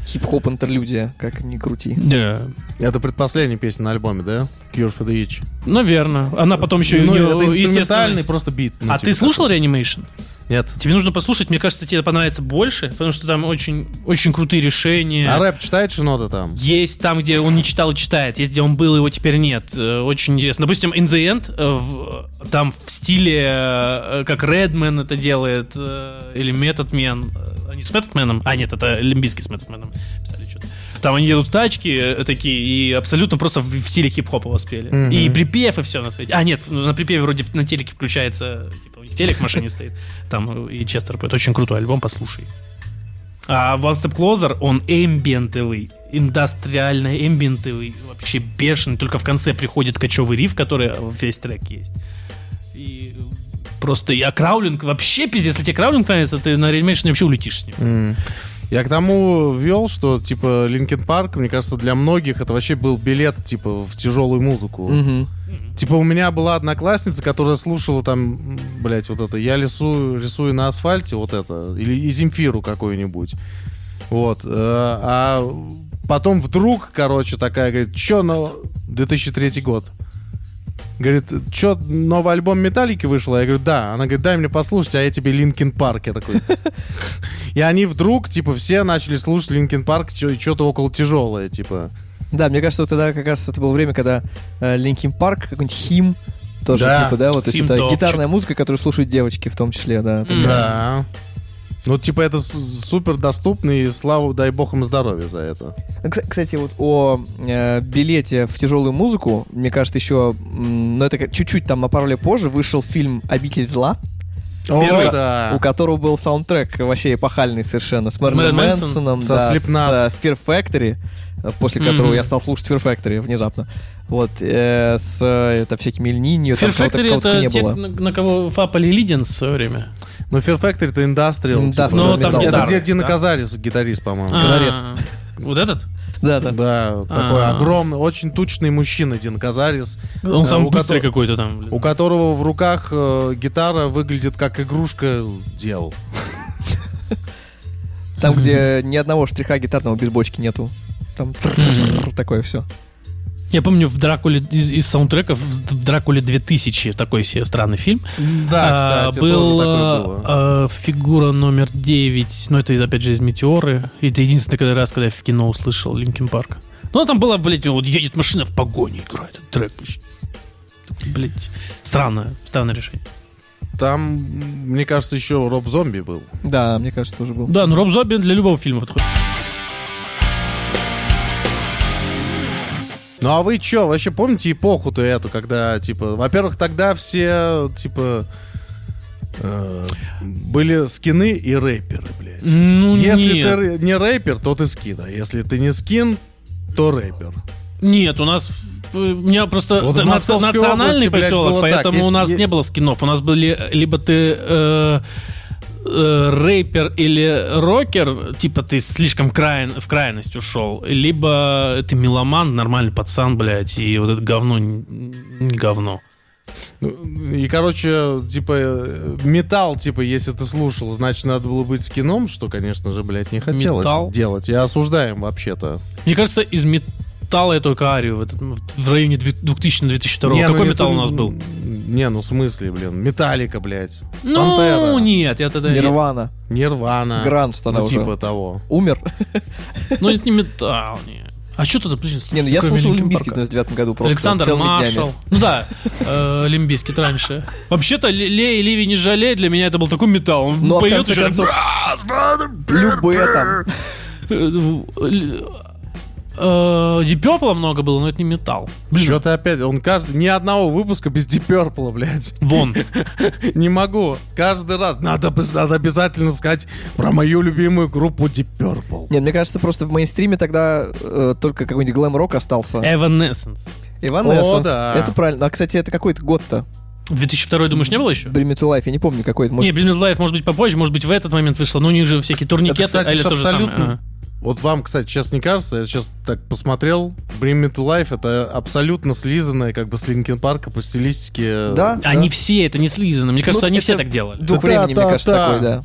Хип-хоп интерлюдия, как ни крути. Да. Это предпоследняя песня на альбоме, да? Cure for the Itch. Наверное. Она потом еще ну, у это инструментальный просто бит. ну, А типа ты слушал такой. Reanimation? Нет. Тебе нужно послушать, мне кажется, тебе понравится больше, потому что там очень, очень крутые решения. А рэп читает Шинода там? Есть там, где он не читал и читает, есть, где он был, его теперь нет. Э, Очень интересно. Допустим, In the End, э, в- там в стиле, э, как Redman это делает, или Method Man. Э, Они с Method Man? А, нет, это Limp Bizkit с Method Man писали что-то. Там они едут в тачке э, такие и абсолютно просто в, в стиле хип-хопа воспели. Мгм. И припев, и все на свете. А, нет, на припеве вроде на телеке включается, типа у них телек в машине стоит. Там э, и Честер поет. Очень крутой альбом, послушай. А One Step Closer, он эмбиентовый, индустриально эмбиентовый, вообще бешеный. Только в конце приходит кочевый риф, который весь трек есть. И просто, а Краулинг вообще пиздец. Если тебе Краулинг нравится, ты на Reanimation вообще улетишь с ним. М. Я к тому вел, что, типа, Linkin Park, мне кажется, для многих это вообще был билет, типа, в тяжелую музыку. Мгм. Типа, у меня была одноклассница, которая слушала там, блять, вот это, я рисую, рисую на асфальте, вот это, или и Земфиру какую-нибудь. Вот. э, А потом вдруг, короче, такая, говорит, чё, ну, 2003 год. Говорит, что, новый альбом Металлики вышел? Я говорю, да. Она говорит, дай мне послушать, а я тебе Linkin Park. Я такой... И они вдруг, типа, все начали слушать Linkin Park, что-то около тяжелое, типа. Да, мне кажется, вот тогда как раз это было время, когда Linkin Park, какой-нибудь HIM, тоже Да, типа, да, вот, то есть это гитарная музыка, которую слушают девочки в том числе, да. Да. Ну, типа, это супер доступно, и слава, дай бог им здоровья за это. Кс- Кстати, вот о э, билете в тяжелую музыку, мне кажется, еще, ну это чуть-чуть там на пару лет позже вышел фильм «Обитель зла», Первый. О, да. у которого был саундтрек вообще эпохальный совершенно, с Мэнсон? Мэнсоном, Со да, Slipknot. с э, Fear Factory, э, после которого Мгм. я стал слушать Fear Factory внезапно. Вот, э, с э, это всякими Эльниньо, там Fear кого-то, Factory кого-то это не те, было. на, на кого фапали Лиденс в свое время. Ну, Fear Factory это индастриал. Industrial типа. Там это где Дина да? Казарис, гитарист, по-моему. А, Вот этот? Да, да. Да, такой А. огромный, очень тучный мужчина, Дин Казарис, Он Э, самый у быстрый какой-то там. блин. у которого в руках э, гитара выглядит как игрушка дьявол. Там, где ни одного штриха гитарного без бочки нету. Там такое все. Я помню в Дракуле из, из саундтреков в Дракуле 2000 такой себе странный фильм. Да, А, кстати, был тоже такое а, было. а, фигура номер 9. Ну, это, опять же, из Метеоры. И это единственный когда- раз, когда я в кино услышал Linkin Park. Ну, а там была, блядь, вот едет машина в погоне играет этот трек. Блядь, странное, странное решение. Там, мне кажется, еще Роб Зомби был. Да, мне кажется, тоже был. Да, ну Роб Зомби для любого фильма подходит. Ну а вы что, вообще помните эпоху-то эту, когда, типа, во-первых, тогда все, типа, э, были скины и рэперы, блядь. Ну, Если нет. ты не рэпер, то ты скин, а если ты не скин, то рэпер. Нет, у нас э, у меня просто Вот в нац- Московской национальный области, блядь, поселок, так. поэтому Есть- у нас не было скинов. У нас были либо ты э, э, рэпер или рокер, типа ты слишком край, в крайность ушел, либо ты меломан, нормальный пацан, блядь, и вот это говно не говно. Ну, И, короче, типа, э, металл, типа, если ты слушал, значит, надо было быть скином, что, конечно же, блядь, не хотелось Металл? делать. И осуждаем вообще-то. Мне кажется, из металла я только Арию в, этот- в районе 2000-2002. Не, ну, Какой не металл то- у нас был? Не, ну в смысле, блин. Металлика, блядь. Ну, Пантера. нет, я тогда... Нирвана. Нирвана. Гранж тогда Ну, уже. типа того. Умер. Ну, это не металл, нет. А что тогда, блин, Не, ну я слушал Парка? в 99 году просто Александр днями. Маршал. Ну да, э, Лимбискит раньше. Вообще-то Ле- Ле и Ливи не жалей, для меня это был такой металл. Он Ну, а поет уже... концов, любые там. Дипепла много было, но это не металл. Блин, Что ты опять? Он каждый... Ни одного выпуска без Purple, блядь. вон. Не могу. Каждый раз. Надо, надо обязательно сказать про мою любимую группу Deep Purple. Не, мне кажется, просто в мейнстриме тогда э, только какой-нибудь глэм-рок остался. Evanescence. Иван О, да. Это правильно. А, кстати, это какой-то год-то. 2002, думаешь, не было еще? Bring Me to Life, я не помню, какой это. Не, Может, Blinded Life, может быть, попозже, может быть, в этот момент вышло. Но у них же всякие турникеты, Это, кстати, а или то же самое. Ага. Вот вам, кстати, сейчас не кажется, я сейчас так посмотрел, Bring Me To Life это абсолютно слизанное, как бы с Линкен Парка по стилистике. Да? Они все это не слизаны. Мне кажется, Ну, они это все так делали. Дух Да, времени, да, мне кажется, да. такой, да.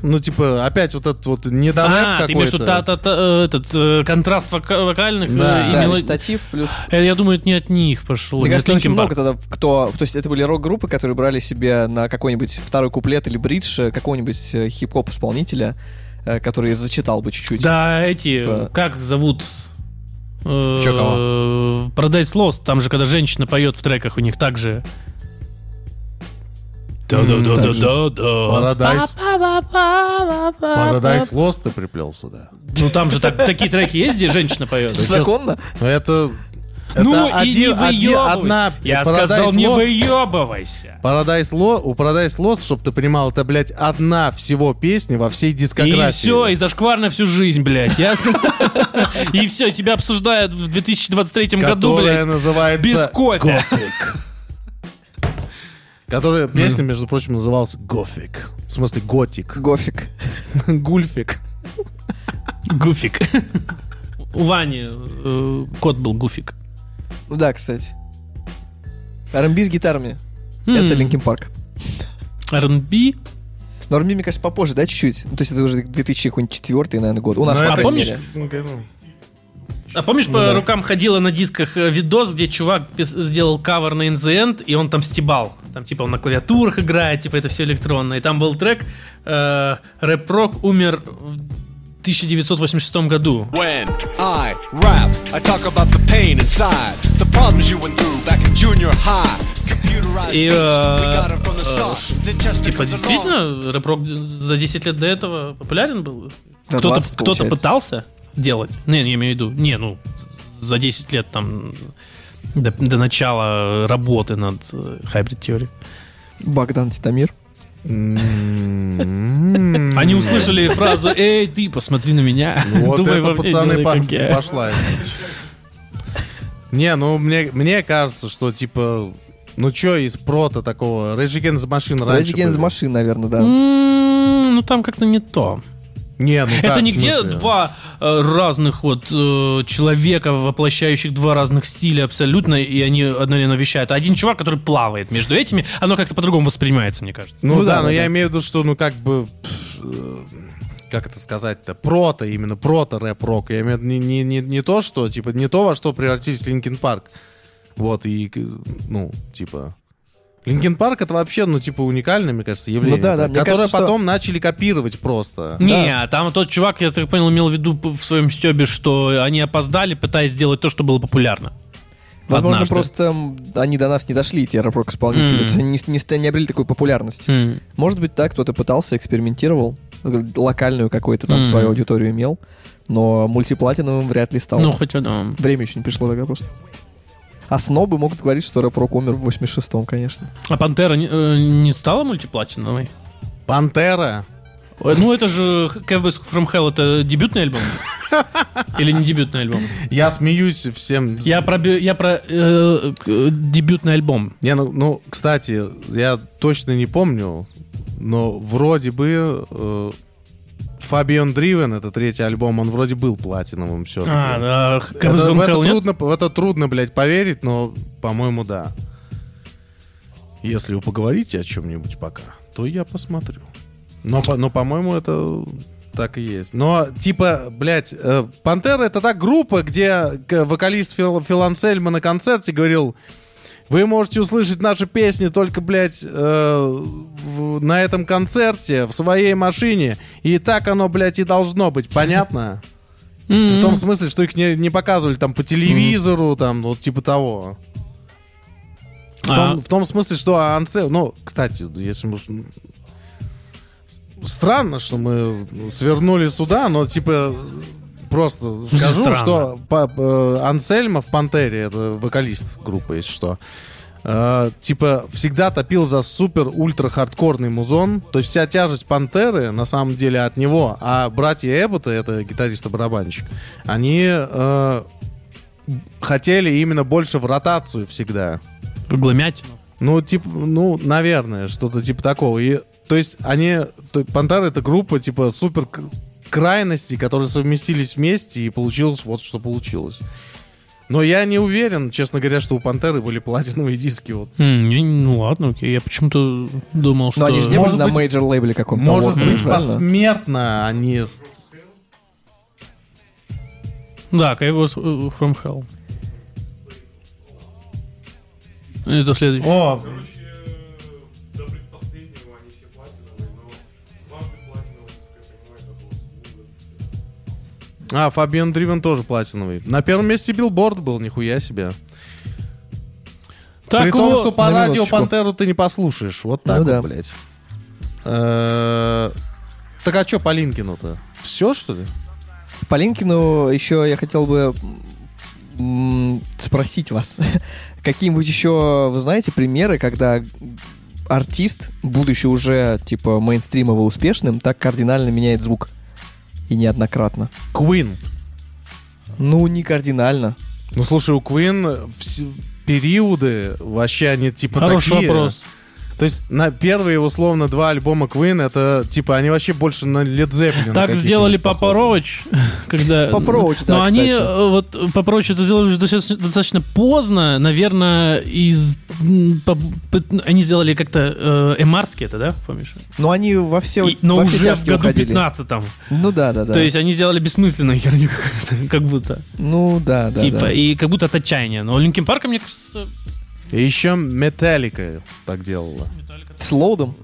Ну, типа, опять вот этот вот недорэп А, ты имеешь в виду какой-то. та- та- та- этот э, контраст вока- вокальных Да. э, и Да, мело- речитатив плюс... Э, Я думаю, это не от них пошло. Мне не кажется, очень много тогда, кто... То есть это были рок-группы, которые брали себе на какой-нибудь второй куплет или бридж э, какого-нибудь хип-хоп-исполнителя, э, который зачитал бы чуть-чуть. Да, эти, Типа- как зовут? Э, Чё, кого? Paradise Lost, там же, когда женщина поет в треках, у них также... Да-да-да-да-да. Paradise, Paradise Lost ты приплел сюда. Ну там же так- такие треки есть, где женщина поет. Законно? Но это... Ну это и не один- один- выебывайся. одна Я сказал, не Lost- выебывайся. Paradise Lost, у Paradise Lost, чтобы ты понимал, это, блядь, одна всего песня во всей И дискографии. все, и зашквар на всю жизнь, блядь, ясно? И все, тебя обсуждают в 2023 году, которая блядь, называется... без кофе. Которая песня, между прочим, называлась Гофик. В смысле, готик. Гофик. Гульфик. Гуфик. У Вани э, кот был Гуфик. Ну да, кстати. R&B с гитарами. М. Это Linkin Park. R&B. Но R&B, мне кажется, попозже, да, чуть-чуть? Ну, то есть это уже 2004, наверное, год. У нас, это- крайней помнишь? А помнишь, Ну по да. рукам ходила на дисках э, видос, где чувак пис- сделал кавер на In The End, и он там стебал. Там, типа, он на клавиатурах играет, типа, это все электронно. И там был трек э, Рэп Рок умер в 1986 году. When I rap, I talk about the pain inside, И, э, just Типа, действительно, рэп рок за 10 лет до этого популярен был? Кто-то 20, кто-то получается. пытался делать? Не, я имею в виду, не, ну, за 10 лет там до, до начала работы над э, Hybrid Theory. Богдан Титамир. М-м-м. Они услышали фразу «Эй, ты, посмотри на меня». Вот это, пацаны, делай, по- как я». пошла. Не, ну, мне, мне кажется, что, типа, ну, чё из прота такого? Rage Against the Machine раньше Rage Against the. Machine, наверное, да. М, Ну, там как-то не то. Не, ну Это как, в где смысле? два э, разных вот э, человека, воплощающих два разных стиля абсолютно, и они одновременно вещают. А один чувак, который плавает между этими, оно как-то по-другому воспринимается, мне кажется. Ну, Ну да, да, но да, я да. имею в виду, что, ну, как бы... пф, э, Как это сказать-то? Прото, именно прото рэп-рок. Я имею в виду не, не, не, не то, что, типа, не то, во что превратились Linkin Park. Вот, и, ну, типа... Linkin Park это вообще, ну, типа, уникальное, мне кажется, явление. Ну да, да, Которое кажется, что- потом начали копировать просто. Не, там тот чувак, я так понял, имел в виду в своем стебе, что они опоздали, пытаясь сделать то, что было популярно. Возможно, Однажды. просто они до нас не дошли, эти рок-исполнители. Есть Они не, не, не обрели такую популярность. М. Может быть, да, кто-то пытался, экспериментировал, локальную какую-то там М. свою аудиторию имел, но мультиплатиновым вряд ли стал. Ну, хотя да. Время еще не пришло тогда просто. А снобы могут говорить, что рэп-рок умер в 86-м, конечно. А Пантера не, э, не стала мультиплатиновой? Пантера. Ой, Ну, это же Cowboys from Hell, это дебютный альбом? Или не дебютный альбом? Я смеюсь всем. Я про, я про э, дебютный альбом. Не, ну, ну, кстати, я точно не помню, но вроде бы э, Fabian Driven, это третий альбом, он вроде был платиновым все-таки. А, да, Это- в, это трудно, в это трудно, блядь, поверить, но, по-моему, да. Если вы поговорите о чем-нибудь пока, то я посмотрю. Но, по- но по-моему, это так и есть. Но, типа, блядь, э, Пантера это та группа, где вокалист Фил, Фил Ансельма на концерте говорил, вы можете услышать наши песни только, блядь, э, в- на этом концерте, в своей машине. И так оно, блядь, и должно быть, понятно? М-м. В том смысле, что их не, не показывали там по телевизору, там, вот типа того. В, А. том, в том смысле, что Ансе... Ну, кстати, если мы... Странно, что мы свернули сюда, но типа просто скажу, Странно. что по- э, Ансельма в Пантере, это вокалист группы, если что, э, типа всегда топил за супер-ультра-хардкорный музон. То есть вся тяжесть Пантеры на самом деле от него, а братья Эббота, это гитарист и барабанщик, они э, хотели именно больше в ротацию всегда. Гламятину. Ну, типа, ну, наверное, что-то типа такого. И, то есть, они... то- Пантера — это группа, типа, супер... крайностей, которые совместились вместе, и получилось вот что получилось. Но я не уверен, честно говоря, что у Пантеры были платиновые диски. Вот. Не- Ну ладно, окей. Я почему-то думал, что... Но они же не были Может на быть- мейджор лейбле каком-то. Может Warner, быть, правильно? посмертно они... с- Да, was uh, from hell. Это следующий. О, а, Far Beyond Driven тоже платиновый. На первом месте Билборд был, нихуя себе. Так При том, что по радио. Пантеру ты не послушаешь. Вот так Ну вот, да. блядь. Э, Так а что по Линкину-то? Все, что ли? По Линкину еще я хотел бы спросить вас. Какие-нибудь еще, вы знаете, примеры, когда артист, будучи уже, типа, мейнстримово успешным, так кардинально меняет звук? И неоднократно. Queen. Ну, не кардинально. Ну, слушай, у Queen периоды вообще они типа Хороший такие. вопрос. То есть на первые, условно, два альбома Queen, это типа они вообще больше на Led Zeppelin. Так сделали. Папа Роуч, когда... Papa Roach, да, Но они, э, вот, Papa Roach это сделали уже достаточно, поздно, наверное, из... Они сделали как-то э, эмарски это, да, помнишь? Но они во все, но уже в году уходили. 15 Ну да, да, да. То есть они сделали бессмысленную херню как будто. Ну да, да, типа, и как будто от отчаяния. Но Линкин Парка, мне кажется... И еще Metallica так делала. С Load ом?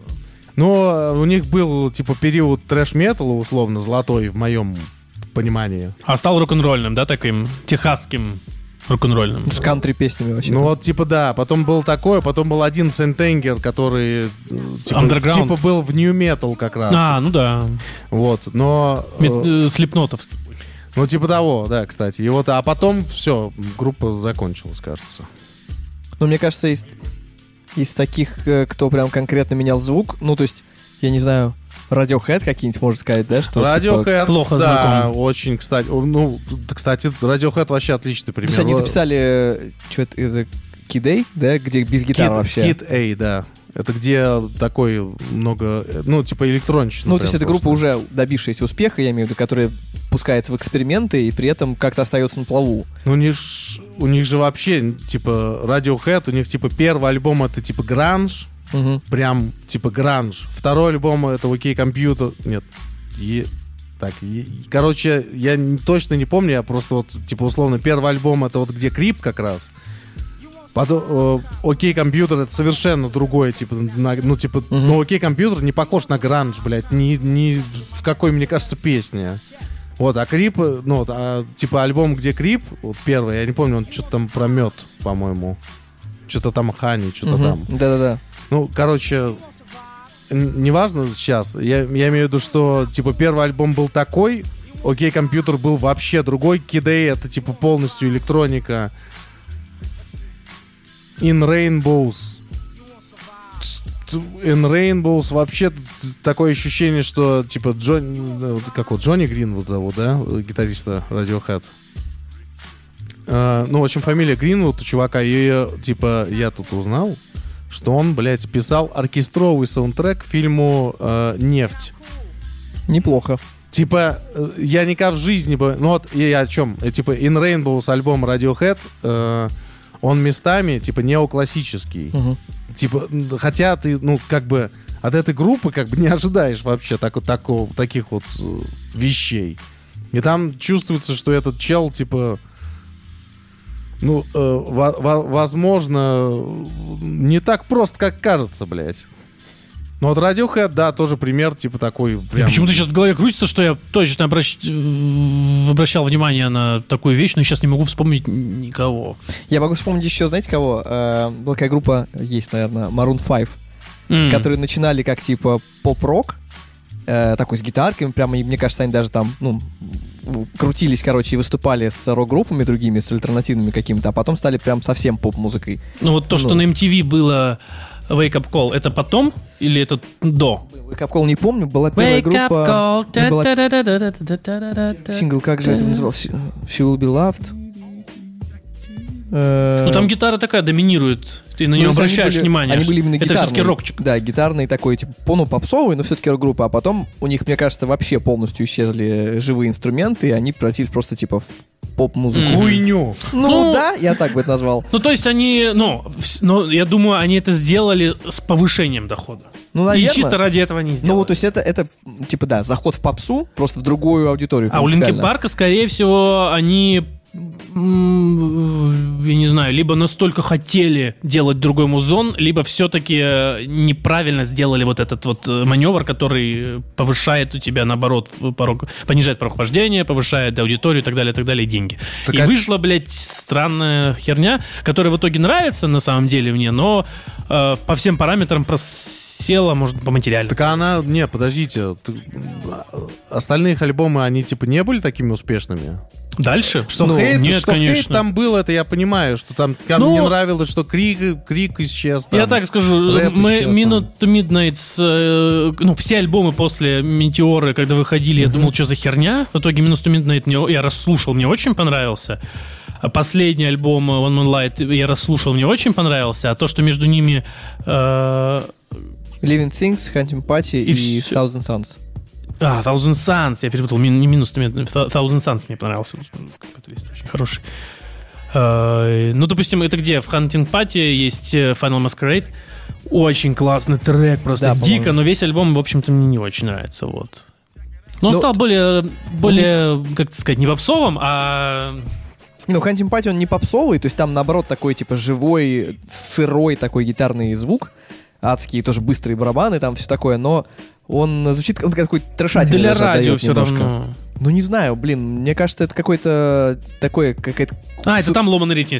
Но у них был типа период трэш-металла, условно, золотой в моем понимании. А стал рок-н-ролльным, да, таким техасским рок-н-ролльным. С кантри песнями вообще. Ну вот, типа, да, потом был такой, потом был один Сентенгер, который э, типа, Underground. типа был в New Metal как раз. А, ну да. Вот, но... э, Мет- э, Слепнотов. Ну, типа того, да, кстати. И вот, а потом все, группа закончилась, кажется. Ну, мне кажется, из, из таких, э, кто прям конкретно менял звук, ну, то есть, я не знаю, Radiohead какие-нибудь, можно сказать, да? Что, типа, Radiohead, плохо да, знаком. очень, кстати. Ну, кстати, Radiohead вообще отличный То пример. есть они записали, что это, это Kid A, да, где без гитары Kid, вообще. Kid A, да. Это где такой много, ну, типа электронщина. ну, то есть это группа уже добившаяся успеха, я имею в виду, которая пускается в эксперименты и при этом как-то остается на плаву. Ну, у них, у них же вообще, типа, Radiohead, у них, типа, первый альбом это, типа, гранж, Мгм. прям, типа, гранж. Второй альбом это Окей Компьютер. Нет. Е- Так, е- короче, я точно не помню, я просто вот, типа, условно, первый альбом это вот где Крип как раз. Потом, э, Окей Компьютер это совершенно другое, типа, на- ну, типа, ну, Окей Компьютер не похож на гранж, блядь, ни, ни в какой, мне кажется, песне. Вот, а Крип, э, ну, вот, а, типа, альбом, где Крип, вот первый, я не помню, он что-то там про мед, по-моему. Что-то там Хани, что-то Мгм. там. Да-да-да. Ну, короче, неважно сейчас. Я, я имею в виду, что, типа, первый альбом был такой, Окей, компьютер был вообще другой. Кидей это, типа, полностью электроника. In Rainbows. In Rainbows вообще такое ощущение, что, типа, Джон... вот Как вот, Джонни Гринвуд зовут, да? Гитариста Radiohead. Э, ну, в общем, фамилия Гринвуд у чувака. И, типа, я тут узнал, что он, блядь, писал оркестровый саундтрек к фильму э, «Нефть». Неплохо. Типа, э, я никак в жизни бы... Ну вот, я о чем? Э, Типа, In Rainbows альбом Radiohead, э, он местами, типа, неоклассический. Мгм. Типа, хотя ты, ну, как бы, от этой группы, как бы, не ожидаешь вообще так, такого, таких вот э, вещей. И там чувствуется, что этот чел, типа, ну, э, во- во- возможно, не так просто, как кажется, блядь. Ну, вот Radiohead, да, тоже пример, типа, такой прям... Почему-то сейчас в голове крутится, что я точно обращ- обращал внимание на такую вещь, но сейчас не могу вспомнить никого. Я могу вспомнить еще, знаете, кого? Э, была такая группа, есть, наверное, Maroon 5, М. которые начинали как, типа, поп-рок, э, такой с гитарками, прямо, и мне кажется, они даже там, ну, крутились, короче, и выступали с рок-группами другими, с альтернативными какими-то, а потом стали прям совсем поп-музыкой. Ну вот то, что Ну. на MTV было Wake Up Call, это потом или это до? Wake Up Call не помню, была первая группа... это была Call. Сингл, как же это назывался? She Will Be Loved. Э, Ну там гитара такая доминирует, ты на ну, нее они обращаешь были- внимание. Они были именно это гитарные. все-таки рокчик. Да, гитарный такой, типа, ну, попсовый, но все-таки рок-группа. А потом у них, мне кажется, вообще полностью исчезли живые инструменты, и они превратились просто, типа, в поп-музыку. Хуйню. Ну, Ну, да, я так бы это назвал. Ну, то есть они, ну, ну, я думаю, они это сделали с повышением дохода. Ну, И наверное. чисто ради этого не сделали. Ну, вот, то есть это, это, типа, да, заход в попсу, просто в другую аудиторию. А у Линки. Парка, скорее всего, они, я не знаю, либо настолько хотели делать другой музон, либо все-таки неправильно сделали вот этот вот э, маневр, который повышает у тебя, наоборот, порог, понижает порог вхождения, повышает аудиторию и так далее, и так далее, и деньги. Так и а вышла, блядь, странная херня, которая в итоге нравится на самом деле мне, но э, по всем параметрам просела, может, по материальному. Так она... Не, подождите. ты- Остальные их альбомы, они типа не были такими успешными? Дальше? Что Ну, хейт, нет, что хейт конечно. там был, это я понимаю, что там, там Ну, не нравилось, что крик, крик исчез. там. Я так скажу, мы исчез. Minute to Midnight, э, ну, все альбомы после Метеоры, когда выходили, я думал, что за херня. В итоге Minute to Midnight мне, я расслушал, мне очень понравился. А Последний альбом One Man Light я расслушал, мне очень понравился. А то, что между ними... э, Living Things, Hunting Party И и, всё. Thousand Suns. а, Thousand Suns, я перепутал, мин- не Thou- Thousand Suns мне понравился. Какой-то лист очень хороший. Э, Ну, допустим, это где? В Hunting Party есть э, Final Masquerade. Очень классный трек, просто Да, дико, по-моему. но весь альбом, в общем-то, мне не очень нравится, вот. Но он Ну, стал более, более, как это сказать, не попсовым, а... Ну, Hunting Party, он не попсовый, то есть там, наоборот, такой, типа, живой, сырой такой гитарный звук, адские тоже быстрые барабаны, там все такое, но он звучит, он такой трешательный Для радио все немножко. равно. Ну, не знаю, блин, мне кажется, это какой-то такое, какая-то... А, это там ломаный ритм.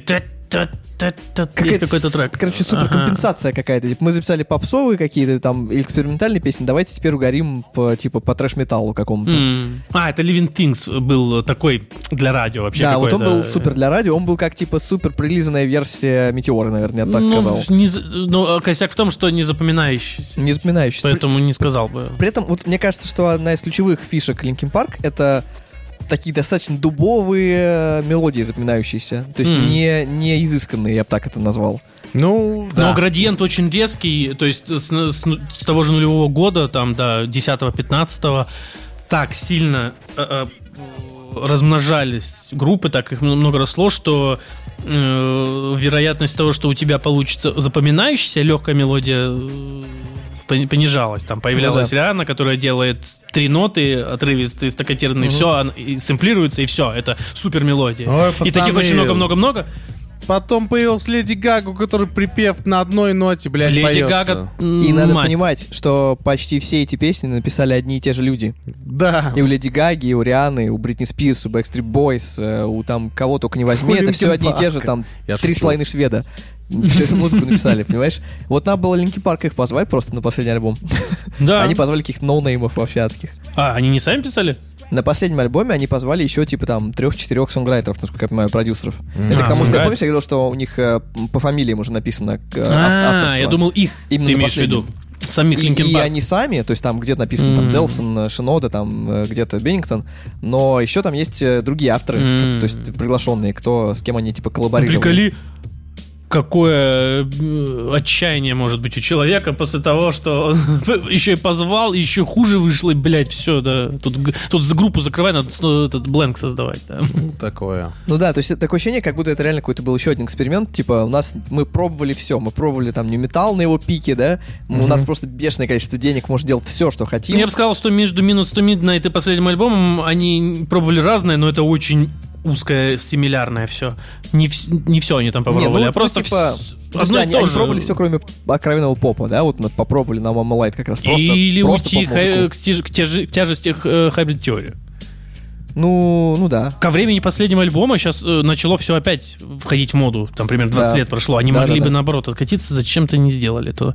Та-та-та-та. Есть какой-то трек. Короче, Ага. суперкомпенсация какая-то. Типа, мы записали попсовые какие-то там экспериментальные песни, давайте теперь угорим по, типа, по трэш-металлу какому-то. М. А, это Living Things был такой для радио вообще Да, вот он был супер для радио, он был как типа супер прилизанная версия Метеора, наверное, я так ну, сказал. не ну, косяк в том, что не запоминающийся. Не запоминающийся. Поэтому не сказал бы. При этом, вот мне кажется, что одна из ключевых фишек Linkin Park это такие достаточно дубовые мелодии запоминающиеся. То есть М. не, не изысканные, я бы так это назвал. Ну, да. Но градиент очень резкий, то есть с, с- с того же нулевого года, там, до 10-15, так сильно э, э, размножались группы, так их много росло, что э, вероятность того, что у тебя получится запоминающаяся легкая мелодия э, понижалась. Там появлялась Ну да. Риана, которая делает три ноты отрывистые, стаккатированные, все, и сэмплируется, и все, это супер мелодия. Ой, и таких пацаны. очень много-много-много. Потом появилась Леди Гага, у которой припев на одной ноте, блядь, Леди поется. Гага И надо мастер. понимать, что почти все эти песни написали одни и те же люди. Да. И у Леди Гаги, и у Рианы, и у Бритни Спирс, у Backstreet Boys, э, у там кого только не возьми, У это все одни и те же, там три с половиной шведа. Всю эту музыку написали, понимаешь? Вот надо было Linkin Park их позвать просто на последний альбом. Да. Они позвали каких-то ноунеймов вообще адских. А, они не сами писали? На последнем альбоме они позвали еще типа там трех-четырех сонграйтеров, насколько я понимаю, продюсеров. Это А, к тому, что помню, я говорил, что у них э, по фамилиям уже написано э, А, авторство. я думал их Именно ты имеешь в виду. Самих И, и они сами, то есть там где-то написано там М. Делсон, э, Шинода, там где-то Беннингтон, но еще там есть другие авторы, М. то есть приглашенные, кто с кем они типа коллаборировали. Приколи, какое э, отчаяние может быть у человека после того, что он еще и позвал, и еще хуже вышло, и, блядь, все, да. Тут, тут за группу закрывай, надо снова этот бленк создавать, да. Ну, такое. Ну да, то есть такое ощущение, как будто это реально какой-то был еще один эксперимент. Типа, у нас мы пробовали все. Мы пробовали там не металл на его пике, да. У нас просто бешеное количество денег, можем делать все, что хотим. Я бы сказал, что между минус 100 Midnight и последним альбомом они пробовали разное, но это очень узкое, симилярное все. Не, не все они там Не, попробовали, ну, а просто ну, типа, вс- одно они, они пробовали все, кроме откровенного попа, да, вот мы попробовали на Mama Light как раз просто, Или просто уйти поп-музыку. к, тяж- к тяжи- к тяжести э, Theory. Ну, ну да. Ко времени последнего альбома сейчас начало все опять входить в моду. Там примерно 20 Да. лет прошло. Они Да, могли да, бы да. наоборот откатиться, зачем-то не сделали то.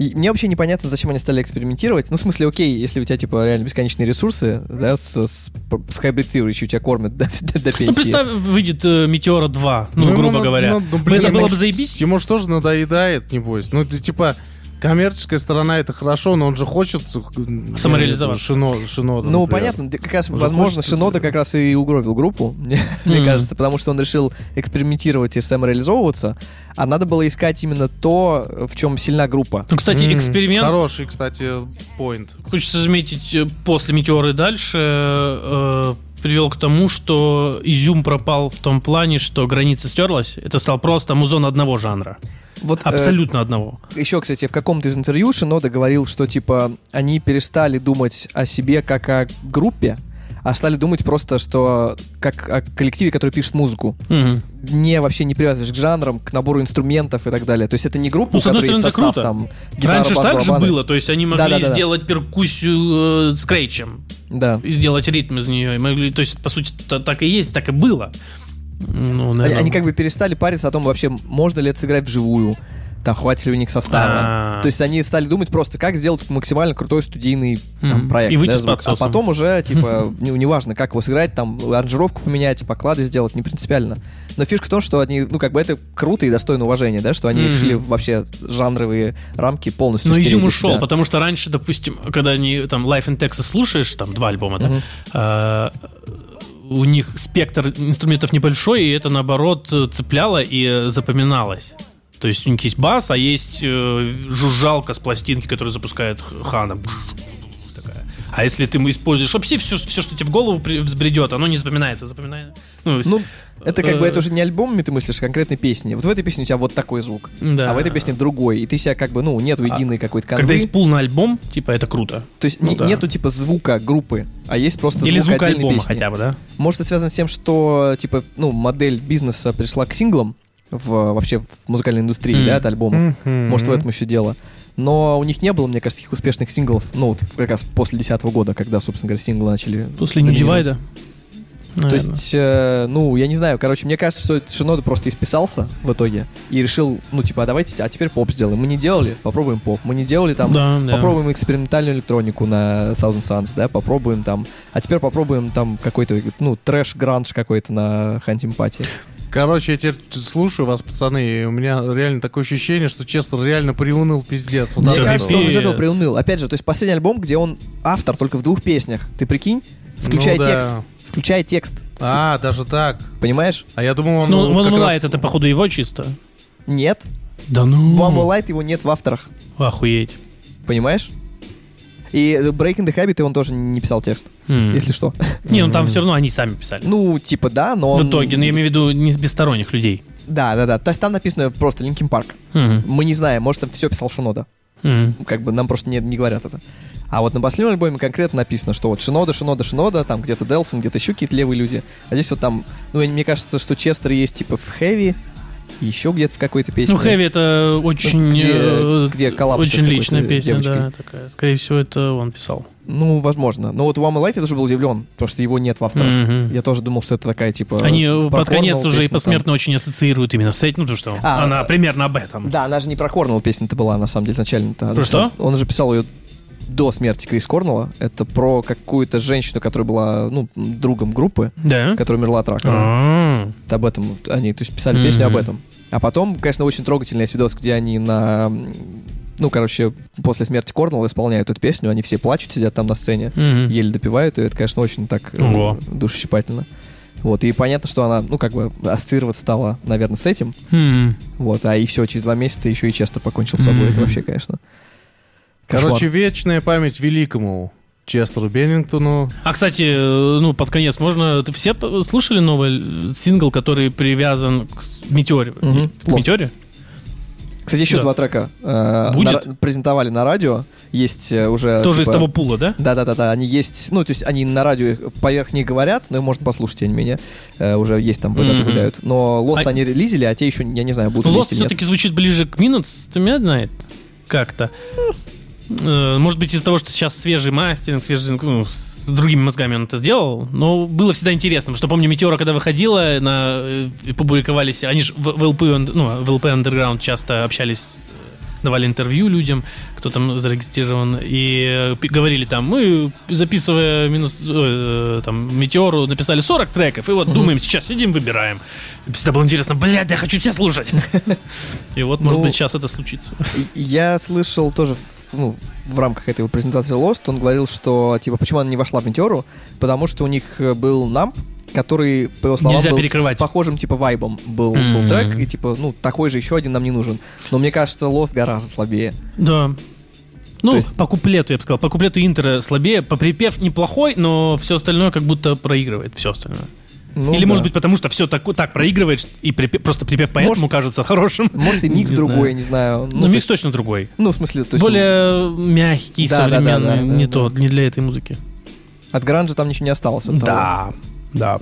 И мне вообще непонятно, зачем они стали экспериментировать. Ну, в смысле, окей, если у тебя, типа, реально бесконечные ресурсы, да, с, с, с Hybrid Theory еще тебя кормят до, до, до пенсии. Ну, представь, выйдет э, Метеора 2, ну, Ну, грубо ну, говоря. ну, ну, блин, это ну, было бы заебись. Ему же тоже надоедает, небось. Ну, ты типа... коммерческая сторона это хорошо, но он же хочет Самореализоваться. Шино, Шинода, Ну, например. понятно, как раз, Он возможно, хочет Шинода это- как раз и угробил группу, мне, мне Мгм. кажется, потому что он решил экспериментировать и самореализовываться, а надо было искать именно то, в чем сильна группа. Ну, кстати, М, эксперимент, Хороший, кстати, поинт. хочется заметить, э, после «Метеора» и дальше э, привел к тому, что изюм пропал в том плане, что граница стерлась. Это стал просто музон одного жанра. Вот, э, Абсолютно одного. еще, кстати, в каком-то из интервью Шинода говорил, что, типа, они перестали думать о себе как о группе, а стали думать просто, что как о коллективе, который пишет музыку. Мгм. Не вообще не привязываешь к жанрам, к набору инструментов и так далее. То есть это не группа, Ну, у которой есть состав, круто. там, гитара, Раньше бас, так же барабаны. было, то есть они могли Да-да-да-да. сделать перкуссию э, с крейчем Да. и сделать ритм из нее. И могли, то есть, по сути, та- так и есть, так и было. Ну, Они, наверное. они как бы перестали париться о том, вообще можно ли это сыграть вживую, там хватит ли у них состава. А. То есть они стали думать просто, как сделать максимально крутой студийный там, проект. И выйти да, с. А потом уже, типа, не- неважно, как его сыграть, там, аранжировку поменять, поклады сделать, не принципиально. Но фишка в том, что они, ну, как бы это круто и достойно уважения, да, что они решили вообще жанровые рамки полностью Но стереть изюм ушел, потому что раньше, допустим, когда они там Life in Texas слушаешь, там два альбома, да, а, у них спектр инструментов небольшой, и это наоборот цепляло и запоминалось. То есть у них есть бас, а есть э, жужжалка с пластинки, которая запускает Хана. А если ты используешь вообще все, все, что тебе в голову взбредет, оно не запоминается, запоминается. Ну, Ну, это как бы э, это уже не альбомами ты мыслишь, а конкретной песни. Вот в этой песне у тебя вот такой звук, да. а в этой песне другой. И ты себя как бы, ну, нету единой какой-то канвы. Когда есть пул на альбом, типа, это круто. То есть Ну не- да. нету типа звука группы, а есть просто Или звук звук альбома песни. хотя бы, да? Может, это связано с тем, что типа, ну, модель бизнеса пришла к синглам в, вообще в музыкальной индустрии, Мгм. да, от альбомов. Мгм. Может, в этом еще дело. Но у них не было, мне кажется, таких успешных синглов, ну, вот как раз после 2010 года, когда, собственно говоря, синглы начали После New. Divide. То есть, э, ну, я не знаю, короче, мне кажется, что Шинода просто исписался в итоге и решил, ну, типа, а давайте, а теперь поп сделаем. Мы не делали, попробуем поп. Мы не делали там, да, да. попробуем экспериментальную электронику на Thousand Suns, да, попробуем там, а теперь попробуем там какой-то, ну, трэш-гранж какой-то на Hunting Party. Короче, я теперь слушаю вас, пацаны, и у меня реально такое ощущение, что Честер реально приуныл пиздец. Вот Мне кажется, он из этого приуныл. Опять же, то есть последний альбом, где он автор только в двух песнях. Ты прикинь? Включай Ну да. текст. Включай текст. А, даже так. Понимаешь? А я думал, он... Ну, вот One раз- это, походу, его чисто. Нет. Да ну. One Light его нет в авторах. Охуеть. Понимаешь? И Breaking the Habit он тоже не писал текст, М. если что. Не, ну там все равно они сами писали. Ну, типа, да, но... В итоге, ну я имею в виду не без сторонних людей. Да, да, да. То есть там написано просто Linkin Park. Мгм. Мы не знаем, может, там все писал Шинода. Мгм. Как бы нам просто не, не говорят это. А вот на последнем альбоме конкретно написано, что вот Шинода, Шинода, Шинода, там где-то Делсон, где-то еще какие-то левые люди. А здесь вот там, ну, и мне кажется, что Честер есть типа в Хэви, еще где-то в какой-то песне. Ну, Хэви это очень... где- э, где коллапс Очень личная песня, девочкой. да, такая. Скорее всего, это он писал. Ну, возможно. Но вот у More Light я тоже был удивлен, потому что его нет в авторах. Мгм. Я тоже думал, что это такая, типа... Они под конец уже и песня там. посмертно очень ассоциируют именно с этим, ну, то, что А, она примерно об этом. Да, она же не про Корнелл песня-то была, на самом деле, изначально-то. Про что? Он же писал ее до смерти Крис Корнелла. Это про какую-то женщину, которая была, ну, другом группы, Да? которая умерла от рака. А. Вот Об этом они, то есть, писали песню об этом. А потом, конечно, очень трогательный есть видос, где они на... Ну, короче, после смерти Корнелла исполняют эту песню, они все плачут, сидят там на сцене, Мгм. еле допивают, и это, конечно, очень так э, Ого. душесчипательно. Вот, и понятно, что она, ну, как бы ассоциироваться стала, наверное, с этим. М. Вот, а и все, через два месяца еще и Честер покончил с собой. Мгм. Это вообще, конечно. Кошмар. Короче, вечная память великому Честеру Беннингтону. А, кстати, э, ну, под конец можно... Все слушали новый сингл, который привязан к Метеоре? Мгм. К Метеоре? Кстати, еще Да. два трека э, Будет? на- презентовали на радио. Есть э, уже... Тоже из типа, того пула, да? Да-да-да, они есть, ну, то есть они на радио поверх них говорят, но их можно послушать, тем не менее. Э, уже есть там, Мгм. гуляют. Но Lost А- они релизили, а те еще, я не знаю, будут Ну, Lost все-таки звучит ближе к Minutes, ты меня знает как-то. Может быть, из-за того, что сейчас свежий мастеринг, свежий, ну, с другими мозгами он это сделал, но было всегда интересно, потому что помню, Метеора, когда выходила, на, э, публиковались, они же в, в LP, он- ну, в LP Underground часто общались давали интервью людям, кто там зарегистрирован, и э, говорили там, мы, записывая минус, э, там, Метеору, написали 40 треков, и вот думаем, сейчас сидим, выбираем. И всегда было интересно, блядь, я хочу все слушать. И вот, может Ну, быть, сейчас это случится. Я слышал тоже ну, в рамках этой его презентации Lost, он говорил, что, типа, почему она не вошла в Метеору, потому что у них э, был намп, который, по его словам, Нельзя был перекрывать. с похожим, типа, вайбом был, был Мгм. трек, и, типа, ну, такой же еще один нам не нужен. Но мне кажется, Lost гораздо слабее. Да. Ну, То есть- по куплету, я бы сказал. По куплету Интера слабее. По припев неплохой, но все остальное как будто проигрывает. Все остальное. Ну, Или, да. может быть, потому что все так, так проигрывает, и припев- просто припев поэтому Может- кажется хорошим. Может, и микс Не другой, знаю. не знаю. Ну, то микс есть- точно другой. Ну, в смысле, то есть... Более мягкий, Да, да, да, современный. да, да, не да. то, не для этой музыки. От гранжа там ничего не осталось. от того. Да, да.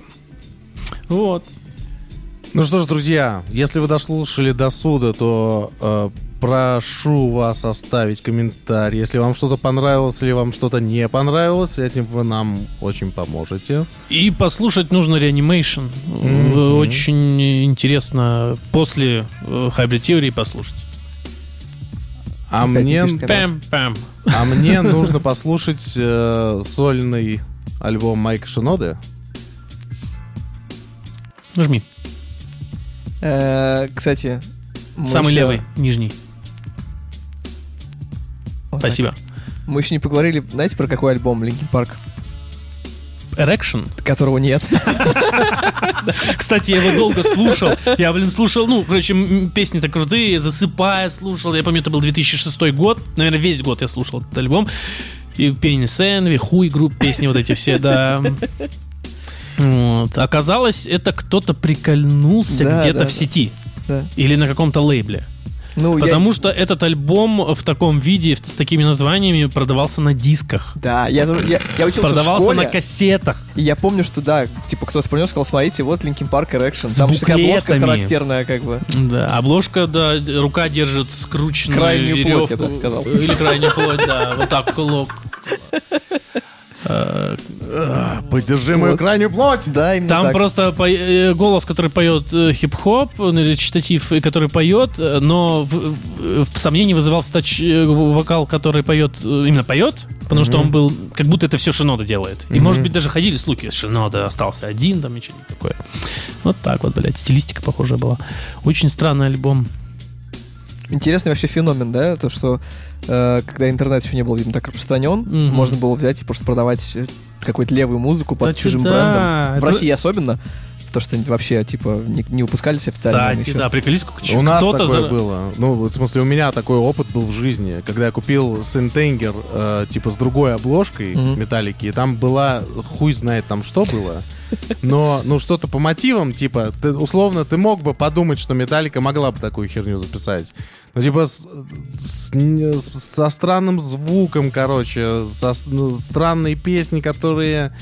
Вот. Ну что ж, друзья, если вы дослушали до суда, то э, прошу вас оставить комментарий. Если вам что-то понравилось или вам что-то не понравилось, этим вы нам очень поможете. И послушать нужно реанимейшн. Мгм. Очень интересно после э, Hybrid Theory послушать. А Опять мне, канал. Пэм-пэм. а мне нужно послушать э, сольный альбом Майка Шиноды. Нажми. Э, Кстати... мы Самый еще- левый, нижний. Вот так. Спасибо. Мы еще не поговорили, знаете, про какой альбом Linkin Park, Erection. которого нет. Кстати, я его долго слушал. Я, блин, слушал, ну, короче, песни-то крутые, засыпая слушал. Я помню, это был 2006 год. Наверное, весь год я слушал этот альбом. И Пенни Сэнви, Хуй групп, песни вот эти все, да. Вот. Оказалось, это кто-то прикольнулся Да, где-то да, в сети. Да. Или на каком-то лейбле. Ну, я- Потому что этот альбом в таком виде, в- с такими названиями, продавался на дисках. Да, я, я, я учился в Продавался школе, на кассетах. и я помню, что да, типа кто-то принес, сказал, смотрите, вот Linkin Park Erection. С Там же такая обложка буклетами. характерная, как бы. Да, обложка, да, рука держит скрученную Крайнюю плоть, я веревку. бы сказал. Или крайнюю плоть, да, вот так кулак. Поддержи мою Вот. крайнюю плоть! Да, именно Там так. просто по- э, голос, который поет э, хип-хоп, э, речитатив, и который поет, э, но в, в- в сомнении вызывал стач, э, вокал, который поет, э, именно поет, потому что он был, как будто это все Шинода делает. И, может быть, даже ходили слухи, Шинода остался один, там, и что-нибудь такое. Вот так вот, блядь, стилистика похожая была. Очень странный альбом. Интересный вообще феномен, да, то, что э, когда интернет еще не был, видимо, так распространен, Мгм. можно было взять и просто продавать э, какую-то левую музыку под Кстати, чужим да, брендом. В это- России особенно, то, что вообще, типа, не, не выпускались официально. Кстати, еще. да, приколись, сколько У нас такое за- было. Ну, в смысле, у меня такой опыт был в жизни, когда я купил Сентенгер, э, типа, с другой обложкой Мгм. металлики, и там была, хуй знает там что было, но, ну, что-то по мотивам, типа, ты, условно, ты мог бы подумать, что Металлика могла бы такую херню записать. Ну, типа, с- с- с- со странным звуком, короче, со ну, странные песни, которые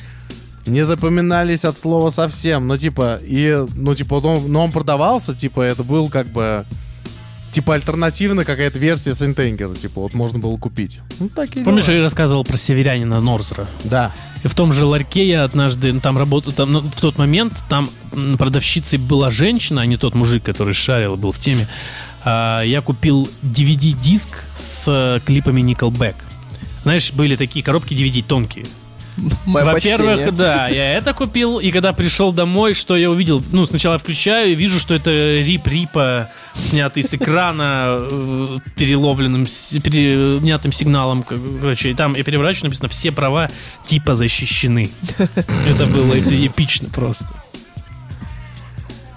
не запоминались от слова совсем. Ну, типа, и, ну, типа, вот он, но он продавался, типа, это был как бы, типа, альтернативная какая-то версия Сентенгера, типа, вот можно было купить. Ну, такие Помнишь, дела. я рассказывал про северянина Норзера? Да. И в том же ларьке я однажды ну, там работал, там, ну, в тот момент там продавщицей была женщина, а не тот мужик, который шарил был в теме. А, я купил DVD-диск с э, клипами Nickelback. Знаешь, были такие коробки DVD тонкие. Мое Во-первых, почтение. да, я это купил, и когда пришел домой, что я увидел? Ну, сначала я включаю и вижу, что это рип Рипа, снятый с экрана, э, переловленным, перенятым сигналом, короче, и там я переворачиваю, написано, все права типа защищены. Это было это эпично просто.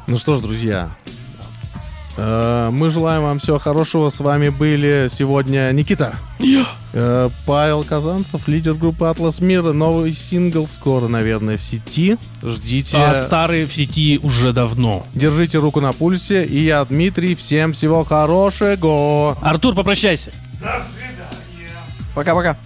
Ну что ж, друзья, мы желаем вам всего хорошего. С вами были сегодня Никита. Э, Павел Казанцев, лидер группы Атлас Мира. Новый сингл скоро, наверное, в сети. Ждите. А старые в сети уже давно. Держите руку на пульсе. И я, Дмитрий. Всем всего хорошего. Артур, попрощайся. До свидания. Пока-пока.